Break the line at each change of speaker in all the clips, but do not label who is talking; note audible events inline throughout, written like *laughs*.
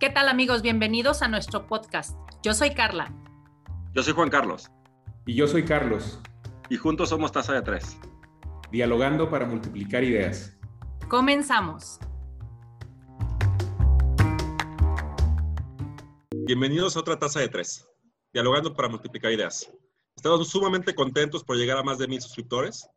¿Qué tal amigos? Bienvenidos a nuestro podcast. Yo soy Carla.
Yo soy Juan Carlos.
Y yo soy Carlos.
Y juntos somos Taza de Tres.
Dialogando para multiplicar ideas.
Comenzamos.
Bienvenidos a otra Taza de Tres. Dialogando para multiplicar ideas. Estamos sumamente contentos por llegar a más de mil suscriptores.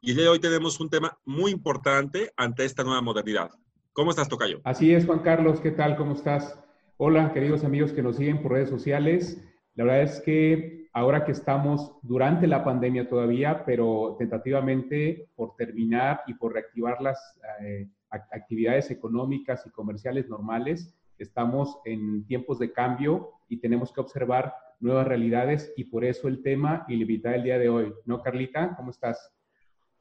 Y el día de hoy tenemos un tema muy importante ante esta nueva modernidad. ¿Cómo estás, Tocayo?
Así es, Juan Carlos. ¿Qué tal? ¿Cómo estás? Hola, queridos amigos que nos siguen por redes sociales. La verdad es que ahora que estamos durante la pandemia todavía, pero tentativamente por terminar y por reactivar las eh, actividades económicas y comerciales normales, estamos en tiempos de cambio y tenemos que observar nuevas realidades y por eso el tema y la invitada del día de hoy. ¿No, Carlita? ¿Cómo estás?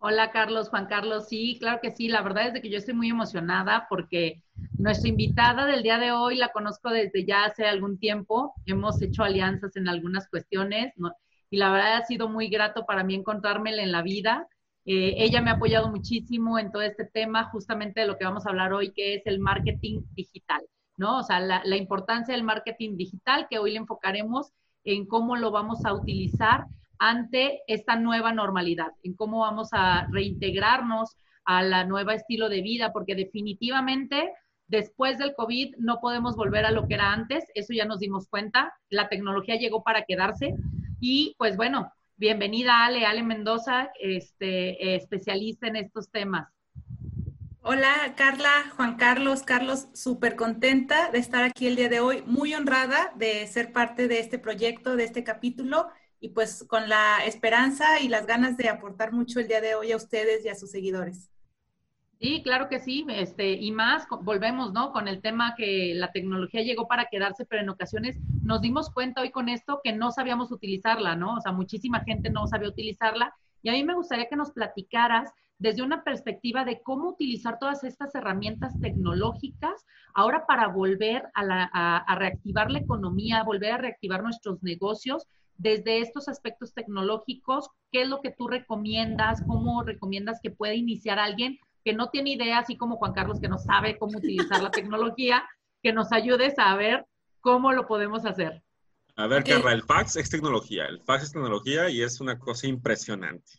Hola Carlos, Juan Carlos, sí, claro que sí, la verdad es que yo estoy muy emocionada porque nuestra invitada del día de hoy la conozco desde ya hace algún tiempo, hemos hecho alianzas en algunas cuestiones y la verdad ha sido muy grato para mí encontrármela en la vida. Eh, ella me ha apoyado muchísimo en todo este tema, justamente de lo que vamos a hablar hoy, que es el marketing digital, ¿no? O sea, la, la importancia del marketing digital, que hoy le enfocaremos en cómo lo vamos a utilizar ante esta nueva normalidad, en cómo vamos a reintegrarnos a la nueva estilo de vida, porque definitivamente después del COVID no podemos volver a lo que era antes, eso ya nos dimos cuenta, la tecnología llegó para quedarse y pues bueno, bienvenida Ale, Ale Mendoza, este, especialista en estos temas.
Hola Carla, Juan Carlos, Carlos, súper contenta de estar aquí el día de hoy, muy honrada de ser parte de este proyecto, de este capítulo y pues con la esperanza y las ganas de aportar mucho el día de hoy a ustedes y a sus seguidores.
Sí, claro que sí, este, y más, volvemos, ¿no? Con el tema que la tecnología llegó para quedarse, pero en ocasiones nos dimos cuenta hoy con esto que no sabíamos utilizarla, ¿no? O sea, muchísima gente no sabía utilizarla. Y a mí me gustaría que nos platicaras desde una perspectiva de cómo utilizar todas estas herramientas tecnológicas ahora para volver a, a reactivar la economía, volver a reactivar nuestros negocios desde estos aspectos tecnológicos, ¿qué es lo que tú recomiendas? ¿Cómo recomiendas que pueda iniciar alguien que no tiene idea, así como Juan Carlos, que no sabe cómo utilizar la *laughs* tecnología, que nos ayudes a ver cómo lo podemos hacer?
A ver, Carla, el fax es tecnología, el fax es tecnología y es una cosa impresionante.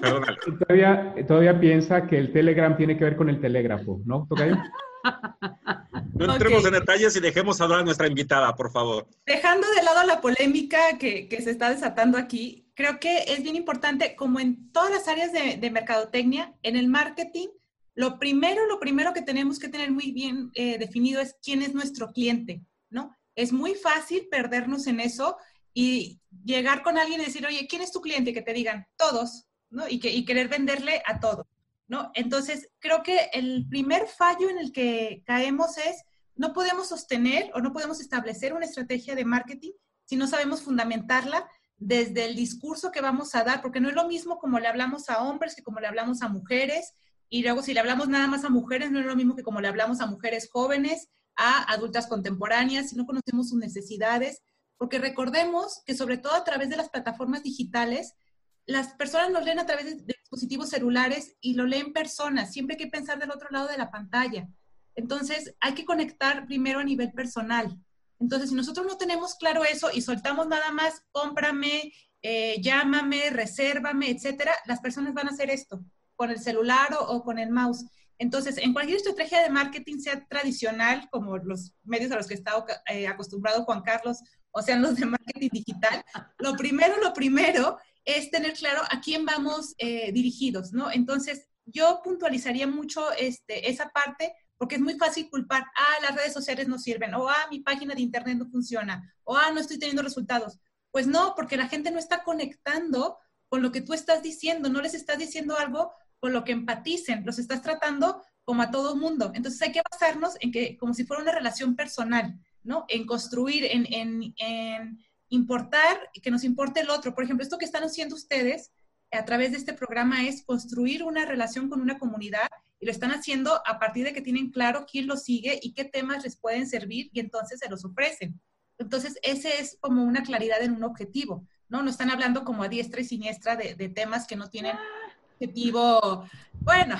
Perdónalo. *laughs* todavía, todavía piensa que el Telegram tiene que ver con el telégrafo, ¿no? ¿Tocayo? *laughs*
No entremos en detalles y dejemos hablar a nuestra invitada, por favor.
Dejando de lado la polémica que, se está desatando aquí, creo que es bien importante, como en todas las áreas de, mercadotecnia, en el marketing, lo primero, lo primero que tenemos que tener muy bien eh, definido es quién es nuestro cliente, ¿no? Es muy fácil perdernos en eso y llegar con alguien y decir, oye, ¿quién es tu cliente? Que te digan, todos, ¿no? Y, que, y querer venderle a todos. ¿No? Entonces, creo que el primer fallo en el que caemos es, no podemos sostener o no podemos establecer una estrategia de marketing si no sabemos fundamentarla desde el discurso que vamos a dar, porque no es lo mismo como le hablamos a hombres que como le hablamos a mujeres, y luego si le hablamos nada más a mujeres, no es lo mismo que como le hablamos a mujeres jóvenes, a adultas contemporáneas, si no conocemos sus necesidades, porque recordemos que sobre todo a través de las plataformas digitales, las personas nos leen a través de, dispositivos celulares y lo leen personas. Siempre hay que pensar del otro lado de la pantalla. Entonces, hay que conectar primero a nivel personal. Entonces, si nosotros no tenemos claro eso y soltamos nada más, cómprame, eh, llámame, resérvame, etcétera, las personas van a hacer esto con el celular o, con el mouse. Entonces, en cualquier estrategia de marketing, sea tradicional, como los medios a los que está eh, acostumbrado Juan Carlos, o sean los de marketing digital, lo primero, lo primero es tener claro a quién vamos eh, dirigidos, ¿no? Entonces, yo puntualizaría mucho este, esa parte porque es muy fácil culpar, ah, las redes sociales no sirven, o ah, mi página de internet no funciona, o ah, no estoy teniendo resultados. Pues no, porque la gente no está conectando con lo que tú estás diciendo, no les estás diciendo algo con lo que empaticen, los estás tratando como a todo mundo. Entonces hay que basarnos en que, como si fuera una relación personal, ¿no? En construir, en, en, en importar, que nos importe el otro. Por ejemplo, esto que están haciendo ustedes a través de este programa es construir una relación con una comunidad y lo están haciendo a partir de que tienen claro quién lo sigue y qué temas les pueden servir y entonces se los ofrecen. Entonces, ese es como una claridad en un objetivo, ¿no? No están hablando como a diestra y siniestra de, temas que no tienen objetivo. Bueno,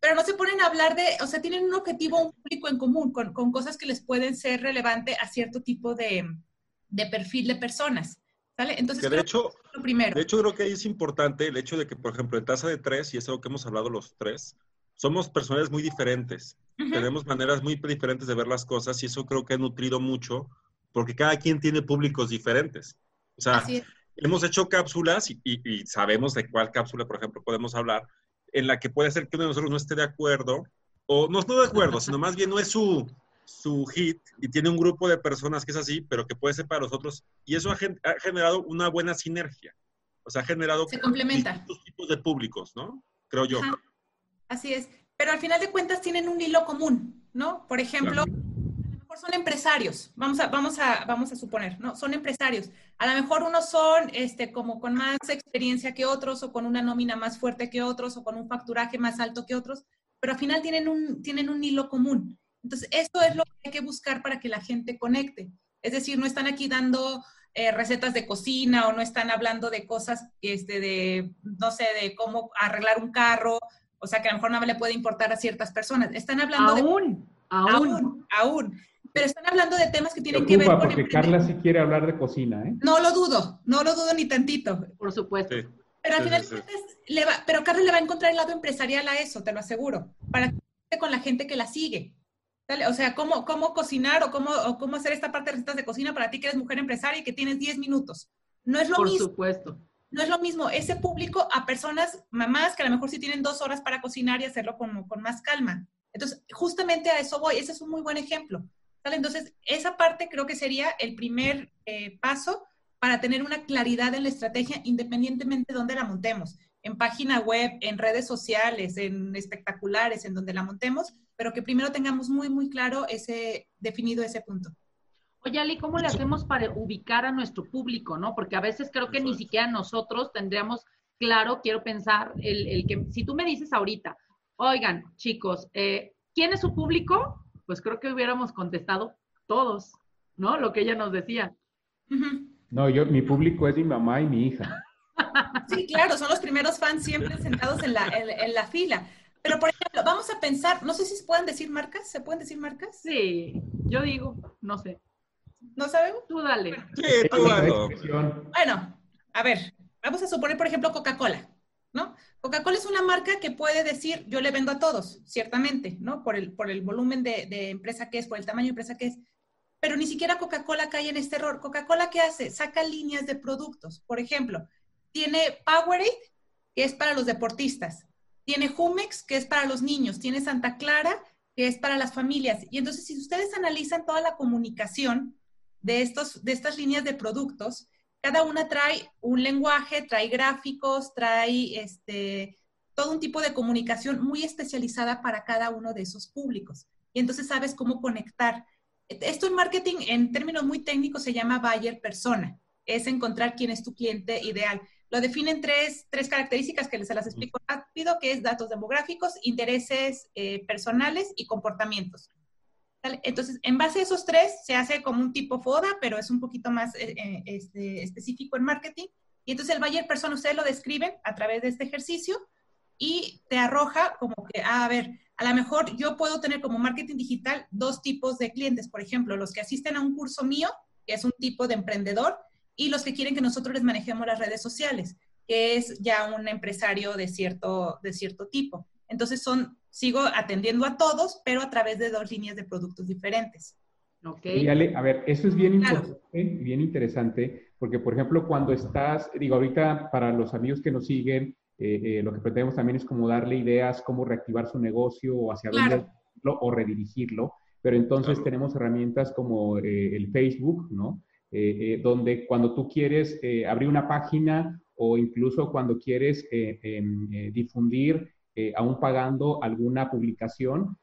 pero no se ponen a hablar de, o sea, tienen un objetivo, un público en común, con, con cosas que les pueden ser relevantes a cierto tipo de, de perfil de personas. ¿Sale? Entonces,
de hecho,
lo primero.
de hecho, creo que ahí es importante el hecho de que, por ejemplo, en tasa de tres, y es algo que hemos hablado los tres, somos personas muy diferentes. Tenemos maneras muy diferentes de ver las cosas y eso creo que ha nutrido mucho porque cada quien tiene públicos diferentes. O sea, hemos hecho cápsulas y, y- y sabemos de cuál cápsula, por ejemplo, podemos hablar, en la que puede ser que uno de nosotros no esté de acuerdo, o no, no de acuerdo, sino más bien no es su, su hit y tiene un grupo de personas que es así, pero que puede ser para los otros. Y eso ha, gen- ha generado una buena sinergia. O sea, ha generado
Se complementa.
tipos de públicos, ¿no? Creo yo.
Ajá. Así es. Pero al final de cuentas tienen un hilo común, ¿no? Por ejemplo,
Claro.
a lo mejor son empresarios. Vamos a, vamos a, vamos a suponer, ¿no? Son empresarios. A lo mejor unos son este, como con más experiencia que otros, o con una nómina más fuerte que otros, o con un facturaje más alto que otros, pero al final tienen un, tienen un hilo común. Entonces, esto es lo que hay que buscar para que la gente conecte. Es decir, no están aquí dando eh, recetas de cocina o no están hablando de cosas este, de, no sé, de cómo arreglar un carro, o sea, que a lo mejor no le puede importar a ciertas personas. Están hablando de...
Aún, aún.
Aún, aún. Pero están hablando de temas que tienen que ver
preocupa
con...
porque Carla sí quiere hablar de cocina, ¿eh?
No lo dudo, no lo dudo ni tantito.
Por supuesto.
Sí.
Pero al final,
sí, sí.
de cuentas, le va, pero Carlos le va a encontrar el lado empresarial a eso, te lo aseguro, para que con la gente que la sigue. O sea, cómo, cómo cocinar o cómo, o cómo hacer esta parte de recetas de cocina para ti que eres mujer empresaria y que tienes 10 minutos. No es lo
Por
mismo,
supuesto.
no es lo mismo ese público a personas, mamás, que a lo mejor sí tienen dos horas para cocinar y hacerlo con, con más calma. Entonces, justamente a eso voy, ese es un muy buen ejemplo. ¿sale? Entonces, esa parte creo que sería el primer eh, paso para tener una claridad en la estrategia independientemente de dónde la montemos, en página web, en redes sociales, en espectaculares, en donde la montemos, pero que primero tengamos muy, muy claro ese, definido ese punto.
Oye, Ali, ¿cómo le hacemos para ubicar a nuestro público, no? Porque a veces creo que ni siquiera nosotros tendríamos claro, quiero pensar, el, el que, si tú me dices ahorita, oigan, chicos, eh, ¿quién es su público? Pues creo que hubiéramos contestado todos, ¿no? Lo que ella nos decía.
No, yo, mi público es mi mamá y mi hija.
Sí, claro, son los primeros fans siempre sentados en la, en, en la fila. Pero, por ejemplo, vamos a pensar, no sé si se pueden decir marcas, ¿se pueden decir marcas?
Sí, yo digo, no sé.
¿No sabemos?
Tú dale.
Sí,
Es
tú
expresión.
Bueno, a ver, vamos a suponer, por ejemplo, Coca-Cola, ¿no? Coca-Cola es una marca que puede decir, yo le vendo a todos, ciertamente, ¿no? Por el, por el volumen de, de empresa que es, por el tamaño de empresa que es. Pero ni siquiera Coca-Cola cae en este error. Coca-Cola, ¿qué hace? Saca líneas de productos. Por ejemplo, tiene Powerade, que es para los deportistas. Tiene Jumex, que es para los niños. Tiene Santa Clara, que es para las familias. Y entonces, si ustedes analizan toda la comunicación de, estos, de estas líneas de productos, cada una trae un lenguaje, trae gráficos, trae este, todo un tipo de comunicación muy especializada para cada uno de esos públicos. Y entonces sabes cómo conectar. Esto en marketing, en términos muy técnicos, se llama buyer persona. Es encontrar quién es tu cliente ideal. Lo definen tres, tres características que les se las explico rápido, que es datos demográficos, intereses eh, personales y comportamientos. ¿Sale? Entonces, en base a esos tres, se hace como un tipo FODA, pero es un poquito más eh, eh, este, específico en marketing. Y entonces el buyer persona, ustedes lo describen a través de este ejercicio y te arroja como que, ah, a ver, a lo mejor yo puedo tener como marketing digital dos tipos de clientes. Por ejemplo, los que asisten a un curso mío, que es un tipo de emprendedor, y los que quieren que nosotros les manejemos las redes sociales, que es ya un empresario de cierto, de cierto tipo. Entonces son, sigo atendiendo a todos, pero a través de dos líneas de productos diferentes.
Ok.
Y Ale, a ver, eso es bien
Claro.
importante, bien interesante, porque por ejemplo, cuando estás, digo, ahorita para los amigos que nos siguen, eh, eh, lo que pretendemos también es como darle ideas, cómo reactivar su negocio o hacia
Claro.
dónde o redirigirlo, pero entonces
Claro.
tenemos herramientas como eh, el Facebook, ¿no? Eh, eh, donde cuando tú quieres eh, abrir una página o incluso cuando quieres eh, em, eh, difundir, eh, aún pagando alguna publicación,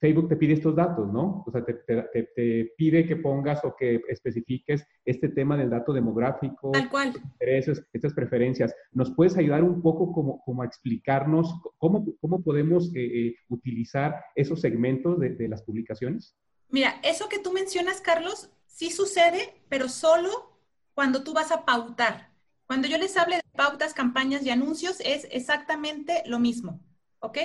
Facebook te pide estos datos, ¿no? O sea, te, te- te- pide que pongas o que especifiques este tema del dato demográfico,
Tal cual.
intereses, estas preferencias. ¿Nos puedes ayudar un poco como, como a explicarnos cómo, cómo podemos utilizar esos segmentos de, de las publicaciones?
Mira, eso que tú mencionas, Carlos, sí sucede, pero solo cuando tú vas a pautar. Cuando yo les hable de pautas, campañas y anuncios, es exactamente lo mismo, ¿ok?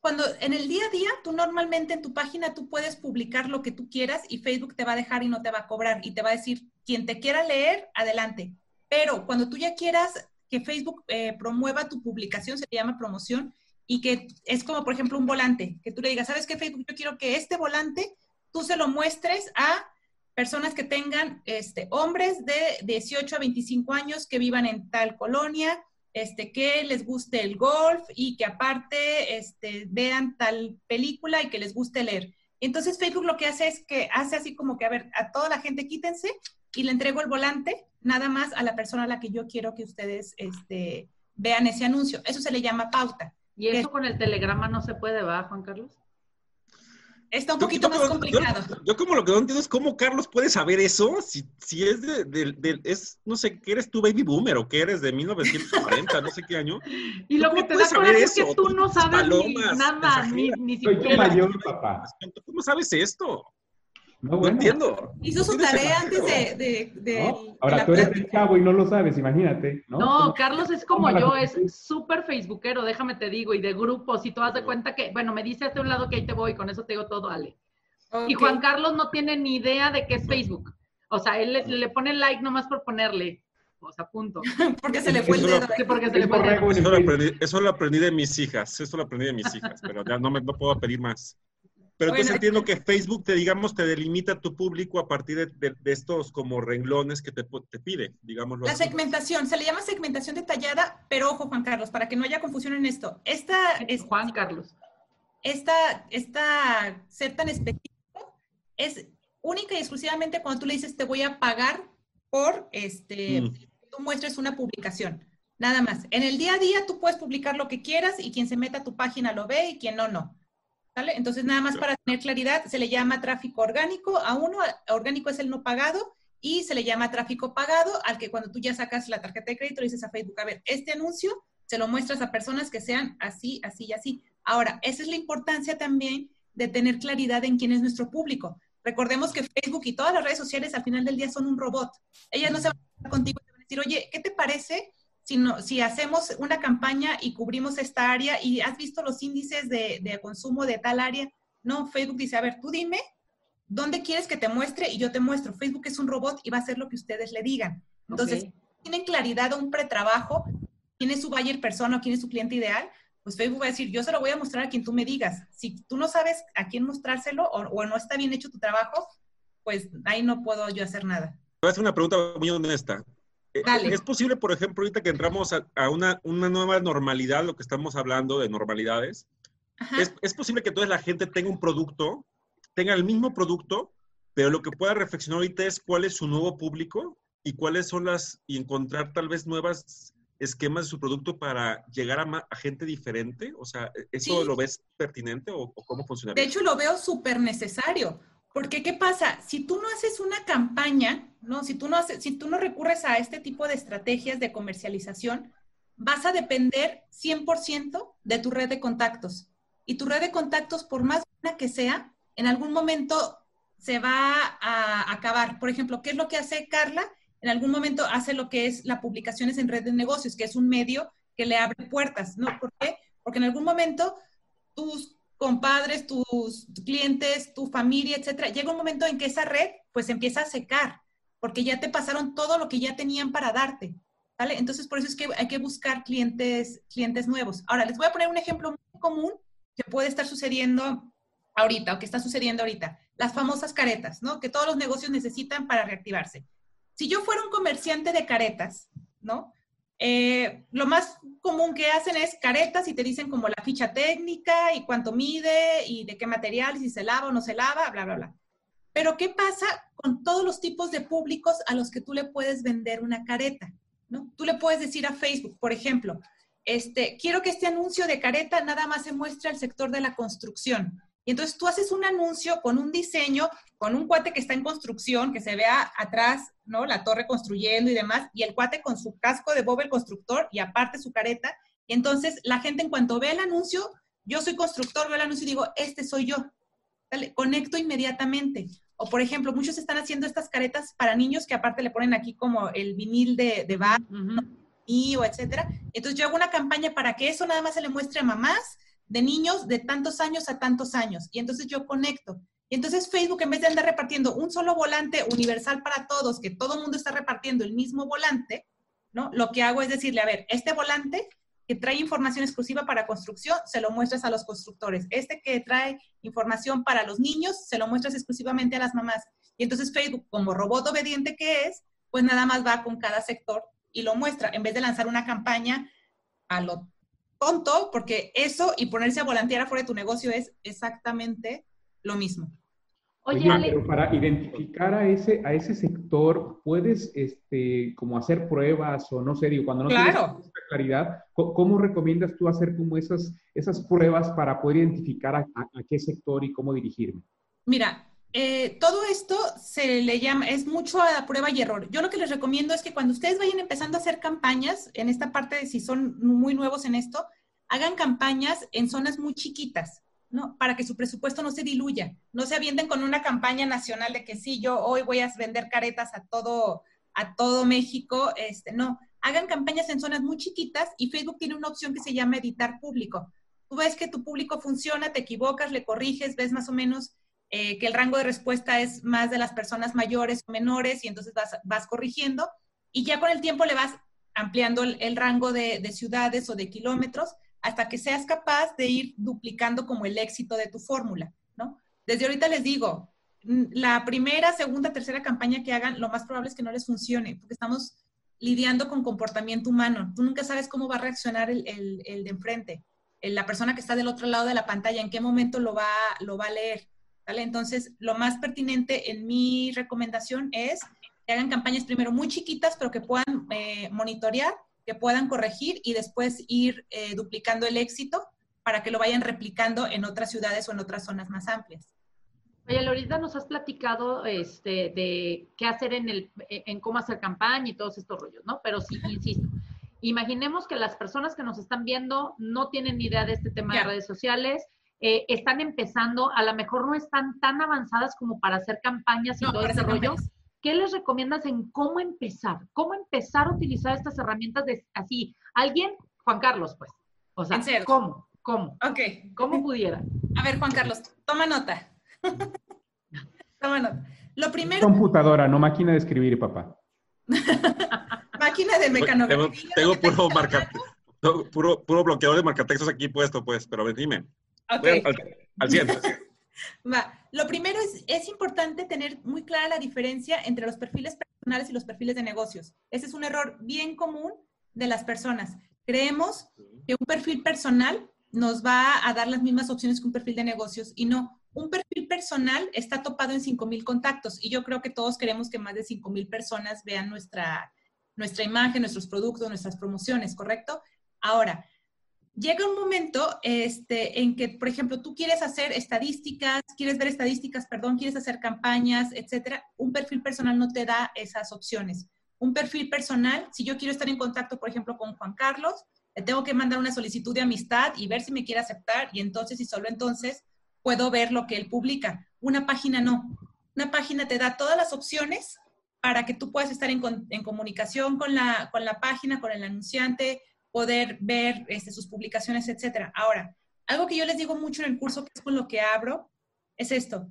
cuando en el día a día, tú normalmente en tu página tú puedes publicar lo que tú quieras y Facebook te va a dejar y no te va a cobrar y te va a decir, quien te quiera leer, adelante. Pero cuando tú ya quieras que Facebook eh, promueva tu publicación, se llama promoción, y que es como, por ejemplo, un volante, que tú le digas, ¿sabes qué, Facebook? Yo quiero que este volante tú se lo muestres a personas que tengan, este, hombres de 18 a 25 años que vivan en tal colonia, este, que les guste el golf y que aparte este, vean tal película y que les guste leer. Entonces Facebook lo que hace es que hace así como que, a ver, a toda la gente quítense y le entrego el volante nada más a la persona a la que yo quiero que ustedes este, vean ese anuncio. Eso se le llama pauta.
¿Y eso con el telegrama no se puede, va, Juan Carlos?
Está un poquito más complicado.
Yo, como lo que no entiendo es cómo Carlos puede saber eso, si, si es de, es, no sé, ¿qué eres tú, baby boomer o qué eres de 1940, no sé qué año? *laughs*
Y lo que te da coraje es que tú no sabes nada, ni, ni
siquiera. Soy tu mayor, *laughs* papá.
¿Cómo sabes esto? No, entiendo.
Hizo su tarea antes de... de,
Ahora tú eres el chavo y no lo sabes, imagínate.
No, no Carlos es como yo, es súper facebookero, déjame te digo, y de grupos, y tú das de cuenta que, bueno, me dice hasta un lado que ahí te voy, con eso te digo todo, Ale. Y Juan Carlos no tiene ni idea de qué es Facebook. O sea, él le, pone like nomás por ponerle. O sea, punto. *laughs*
porque se le fue el dedo.
Sí, porque se le fue el dedo.
Eso lo, aprendí, eso lo aprendí de mis hijas, eso lo aprendí de mis hijas, pero ya no me no puedo pedir más. Pero entonces entiendo que Facebook te, digamos, te delimita tu público a partir de, estos como renglones que te, te pide, digamos.
La segmentación, se le llama segmentación detallada, pero ojo, Juan Carlos, para que no haya confusión en esto. Esta
es Juan Carlos.
Esta, esta ser tan específico es única y exclusivamente cuando tú le dices te voy a pagar por este, mm. tú muestres una publicación. Nada más. En el día a día tú puedes publicar lo que quieras y quien se meta a tu página lo ve y quien no, no. Entonces, nada más para tener claridad, se le llama tráfico orgánico a uno, orgánico es el no pagado, y se le llama tráfico pagado al que cuando tú ya sacas la tarjeta de crédito le dices a Facebook, a ver, este anuncio se lo muestras a personas que sean así, así y así. Ahora, esa es la importancia también de tener claridad en quién es nuestro público. Recordemos que Facebook y todas las redes sociales al final del día son un robot. Ellas no se van a contigo y van a decir, oye, ¿qué te parece sino si hacemos una campaña y cubrimos esta área y has visto los índices de, consumo de tal área, no, Facebook dice, a ver, tú dime dónde quieres que te muestre y yo te muestro. Facebook es un robot y va a hacer lo que ustedes le digan. Entonces, tienen claridad o un pretrabajo, quién es su buyer persona o quién es su cliente ideal, pues Facebook va a decir, yo se lo voy a mostrar a quien tú me digas. Si tú no sabes a quién mostrárselo o, o no está bien hecho tu trabajo, pues ahí no puedo yo hacer nada.
Voy a hacer una pregunta muy honesta. Eh, ¿Es posible, por ejemplo, ahorita que entramos a, una, nueva normalidad, lo que estamos hablando de normalidades, ¿es, posible que entonces la gente tenga un producto, tenga el mismo producto, pero lo que pueda reflexionar ahorita es cuál es su nuevo público y cuáles son las, y encontrar tal vez nuevas esquemas de su producto para llegar a, gente diferente? O sea, ¿eso lo ves pertinente o, o cómo funciona?
De hecho, lo veo súper necesario. Porque, ¿qué pasa? Si tú no haces una campaña, ¿no? Si tú no, haces, si tú no recurres a este tipo de estrategias de comercialización, vas a depender 100% de tu red de contactos. Y tu red de contactos, por más buena que sea, en algún momento se va a acabar. Por ejemplo, ¿qué es lo que hace Carla? En algún momento hace lo que es las publicaciones en red de negocios, que es un medio que le abre puertas, ¿no? ¿Por qué? Porque en algún momento tus compadres, tus clientes, tu familia, etcétera, llega un momento en que esa red pues empieza a secar, porque ya te pasaron todo lo que ya tenían para darte, ¿vale? Entonces, por eso es que hay que buscar clientes, clientes nuevos. Ahora, les voy a poner un ejemplo muy común que puede estar sucediendo ahorita o que está sucediendo ahorita. Las famosas caretas, ¿no? Que todos los negocios necesitan para reactivarse. Si yo fuera un comerciante de caretas, ¿no? Eh, lo más común que hacen es caretas y te dicen como la ficha técnica y cuánto mide y de qué material, si se lava o no se lava, bla, bla, bla. Pero ¿qué pasa con todos los tipos de públicos a los que tú le puedes vender una careta? ¿no? Tú le puedes decir a Facebook, por ejemplo, este, quiero que este anuncio de careta nada más se muestre al sector de la construcción. Y entonces tú haces un anuncio con un diseño, con un cuate que está en construcción, que se vea atrás, ¿no? La torre construyendo y demás, y el cuate con su casco de Bob el constructor y aparte su careta. entonces la gente en cuanto ve el anuncio, yo soy constructor, veo el anuncio y digo, este soy yo. Dale, conecto inmediatamente. O por ejemplo, muchos están haciendo estas caretas para niños que aparte le ponen aquí como el vinil de, de bar, y o etcétera. Entonces yo hago una campaña para que eso nada más se le muestre a mamás, de niños de tantos años a tantos años. Y entonces yo conecto. Y entonces Facebook, en vez de andar repartiendo un solo volante universal para todos, que todo el mundo está repartiendo el mismo volante, ¿no? Lo que hago es decirle, a ver, este volante que trae información exclusiva para construcción, se lo muestras a los constructores. Este que trae información para los niños, se lo muestras exclusivamente a las mamás. Y entonces Facebook, como robot obediente que es, pues nada más va con cada sector y lo muestra, en vez de lanzar una campaña a lo tonto, porque eso y ponerse a volantear afuera de tu negocio es exactamente lo mismo.
Oye, pero para identificar a ese, a ese sector, ¿puedes este, como hacer pruebas o no sé, digo, cuando no
claro.
tienes claridad, ¿cómo, recomiendas tú hacer como esas, esas pruebas para poder identificar a, qué sector y cómo dirigirme?
Mira, eh, todo esto se le llama, es mucho a prueba y error. Yo lo que les recomiendo es que cuando ustedes vayan empezando a hacer campañas, en esta parte de si son muy nuevos en esto, hagan campañas en zonas muy chiquitas. ¿no? Para que su presupuesto no se diluya, no se avienten con una campaña nacional de que sí, yo hoy voy a vender caretas a todo, a todo México, este, no, hagan campañas en zonas muy chiquitas y Facebook tiene una opción que se llama editar público. Tú ves que tu público funciona, te equivocas, le corriges, ves más o menos eh, que el rango de respuesta es más de las personas mayores o menores y entonces vas, vas corrigiendo y ya con el tiempo le vas ampliando el, rango de, de ciudades o de kilómetros hasta que seas capaz de ir duplicando como el éxito de tu fórmula, ¿no? Desde ahorita les digo, la primera, segunda, tercera campaña que hagan, lo más probable es que no les funcione, porque estamos lidiando con comportamiento humano. Tú nunca sabes cómo va a reaccionar el, de enfrente, la persona que está del otro lado de la pantalla, en qué momento lo va, lo va a leer. ¿Vale? Entonces, lo más pertinente en mi recomendación es que hagan campañas primero muy chiquitas, pero que puedan eh, monitorear que puedan corregir y después ir eh, duplicando el éxito para que lo vayan replicando en otras ciudades o en otras zonas más amplias.
Oye, Lorita, nos has platicado este, de qué hacer en, el, en cómo hacer campaña y todos estos rollos, ¿no? Pero sí, insisto, imaginemos que las personas que nos están viendo no tienen ni idea de este tema de redes sociales, eh, están empezando, a lo mejor no están tan avanzadas como para hacer campañas y todo ese rollo. ¿qué les recomiendas en cómo empezar? ¿Cómo empezar a utilizar estas herramientas de así? Alguien, Juan Carlos, pues. O sea, ¿cómo? ¿Cómo?
Ok.
¿Cómo pudiera?
A ver, Juan Carlos, toma nota. *laughs* toma nota. Lo primero.
Computadora, no máquina de escribir, papá. *laughs*
máquina de mecanografía.
Tengo, puro, marca, puro, puro bloqueador de marcatextos aquí puesto, pues, pero dime. Okay. Al, al, *laughs*
lo primero es, es importante tener muy clara la diferencia entre los perfiles personales y los perfiles de negocios. Ese es un error bien común de las personas. Creemos que un perfil personal nos va a dar las mismas opciones que un perfil de negocios y no. Un perfil personal está topado en 5,000 contactos y yo creo que todos queremos que más de 5,000 personas vean nuestra, nuestra imagen, nuestros productos, nuestras promociones, ¿correcto? Ahora, llega un momento este, en que, por ejemplo, tú quieres hacer estadísticas, quieres ver estadísticas, perdón, quieres hacer campañas, etcétera. Un perfil personal no te da esas opciones. Un perfil personal, si yo quiero estar en contacto, por ejemplo, con Juan Carlos, le tengo que mandar una solicitud de amistad y ver si me quiere aceptar y entonces y solo entonces puedo ver lo que él publica. Una página no. Una página te da todas las opciones para que tú puedas estar en, comunicación con la, con la página, con el anunciante, poder ver este, sus publicaciones, etcétera. Ahora, algo que yo les digo mucho en el curso, que es con lo que abro, es esto.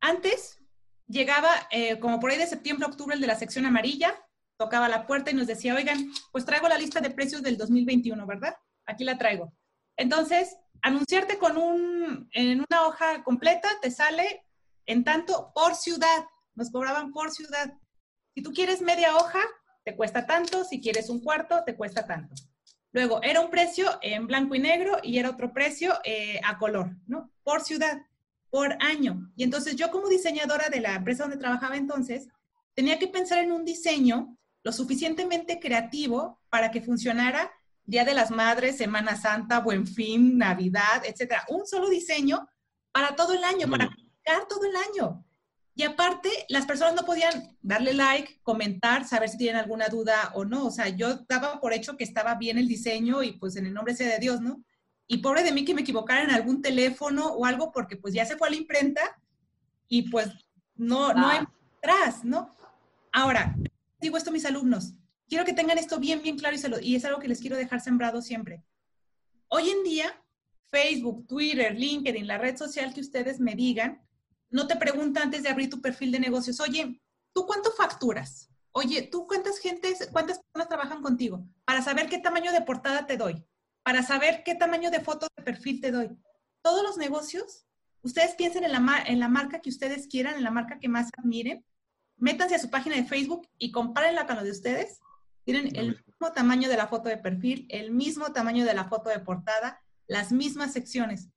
Antes llegaba, eh, como por ahí de septiembre, octubre, el de la sección amarilla, tocaba la puerta y nos decía, oigan, pues traigo la lista de precios del 2021, ¿verdad? Aquí la traigo. Entonces, anunciarte con un, en una hoja completa te sale en tanto por ciudad. Nos cobraban por ciudad. Si tú quieres media hoja, te cuesta tanto. Si quieres un cuarto, te cuesta tanto. Luego, era un precio en blanco y negro y era otro precio eh, a color, ¿no? Por ciudad, por año. Y entonces yo como diseñadora de la empresa donde trabajaba entonces, tenía que pensar en un diseño lo suficientemente creativo para que funcionara Día de las Madres, Semana Santa, Buen Fin, Navidad, etcétera. Un solo diseño para todo el año, para aplicar todo el año. Y aparte, las personas no podían darle like, comentar, saber si tienen alguna duda o no. O sea, yo daba por hecho que estaba bien el diseño y pues en el nombre sea de Dios, ¿no? Y pobre de mí que me equivocara en algún teléfono o algo porque pues ya se fue a la imprenta y pues no, no hay ah. atrás, ¿no? Ahora, digo esto a mis alumnos, quiero que tengan esto bien, bien claro y, y es algo que les quiero dejar sembrado siempre. Hoy en día, Facebook, Twitter, LinkedIn, la red social que ustedes me digan, no te pregunta antes de abrir tu perfil de negocios, oye, ¿tú cuánto facturas? Oye, ¿tú cuántas gentes, cuántas personas trabajan contigo? Para saber qué tamaño de portada te doy, para saber qué tamaño de foto de perfil te doy. Todos los negocios, ustedes piensen en la, en la marca que ustedes quieran, en la marca que más admiren, métanse a su página de Facebook y compárenla con la de ustedes. Tienen el mismo tamaño de la foto de perfil, el mismo tamaño de la foto de portada, las mismas secciones.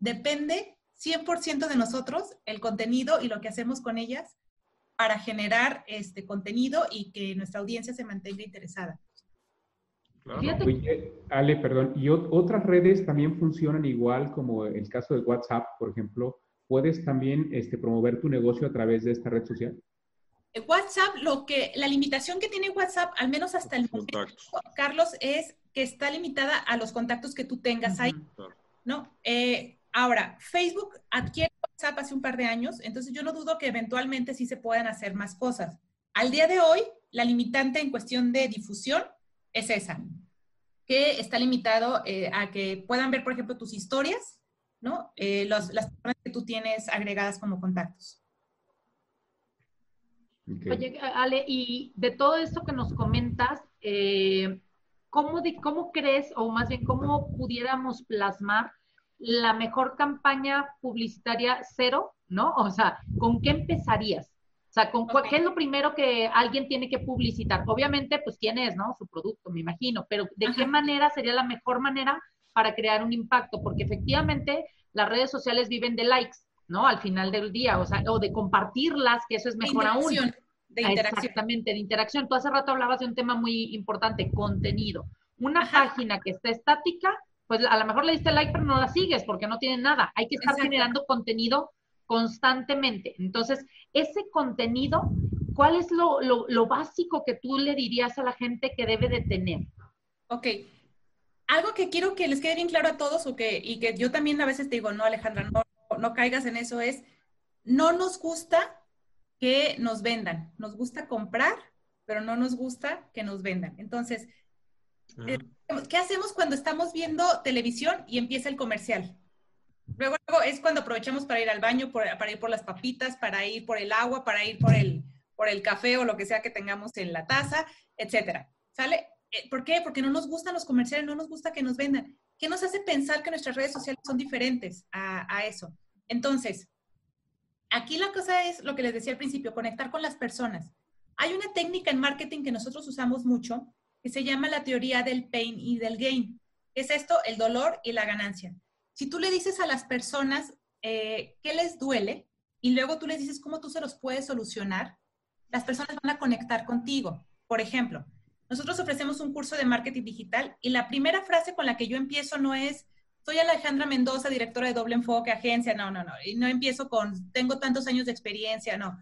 Depende 100% de nosotros el contenido y lo que hacemos con ellas para generar este contenido y que nuestra audiencia se mantenga interesada.
Ale, perdón, ¿y otras redes también funcionan igual como el caso de WhatsApp, por ejemplo? ¿Puedes también este, promover tu negocio a través de esta red social?
WhatsApp, lo que, la limitación que tiene WhatsApp, al menos hasta el momento, Carlos, es que está limitada a los contactos que tú tengas ahí, ¿no? Eh, ahora, Facebook adquiere WhatsApp hace un par de años, entonces yo no dudo que eventualmente sí se puedan hacer más cosas. Al día de hoy, la limitante en cuestión de difusión es esa, que está limitado eh, a que puedan ver, por ejemplo, tus historias, ¿no? Eh, las personas que tú tienes agregadas como contactos.
Oye, Ale, y de todo esto que nos comentas, eh, ¿cómo, de, ¿cómo crees, o más bien, cómo pudiéramos plasmar la mejor campaña publicitaria cero, ¿no? O sea, ¿con qué empezarías? O sea, ¿con ¿qué es lo primero que alguien tiene que publicitar? Obviamente, pues quién es, ¿no? Su producto, me imagino, pero ¿de qué manera sería la mejor manera para crear un impacto? Porque efectivamente las redes sociales viven de likes, ¿no? Al final del día, o sea, o de compartirlas, que eso es mejor aún.
De interacción.
Exactamente, de interacción. Tú hace rato hablabas de un tema muy importante, contenido. Una página que está estática, pues a lo mejor le diste like, pero no la sigues porque no tiene nada. Hay que estar generando contenido constantemente. Entonces, ese contenido, ¿cuál es lo, lo, básico que tú le dirías a la gente que debe de tener?
Ok. Algo que quiero que les quede bien claro a todos o que, y que yo también a veces te digo, no, Alejandra, no, no caigas en eso, es, no nos gusta que nos vendan. Nos gusta comprar, pero no nos gusta que nos vendan. Entonces, ¿qué hacemos cuando estamos viendo televisión y empieza el comercial? Luego, es cuando aprovechamos para ir al baño, para ir por las papitas, para ir por el agua, para ir por el, por el café o lo que sea que tengamos en la taza, etcétera. ¿Sale? Eh, ¿Por qué? Porque no nos gustan los comerciales, no nos gusta que nos vendan. ¿Qué nos hace pensar que nuestras redes sociales son diferentes a, a eso? Entonces, aquí la cosa es lo que les decía al principio, conectar con las personas. Hay una técnica en marketing que nosotros usamos mucho que se llama la teoría del pain y del gain. es esto? El dolor y la ganancia. Si tú le dices a las personas eh, qué les duele y luego tú les dices cómo tú se los puedes solucionar, las personas van a conectar contigo. Por ejemplo, nosotros ofrecemos un curso de marketing digital y la primera frase con la que yo empiezo no es, soy Alejandra Mendoza, directora de Doble Enfoque, agencia, no, no, no, y no empiezo con, tengo tantos años de experiencia, no.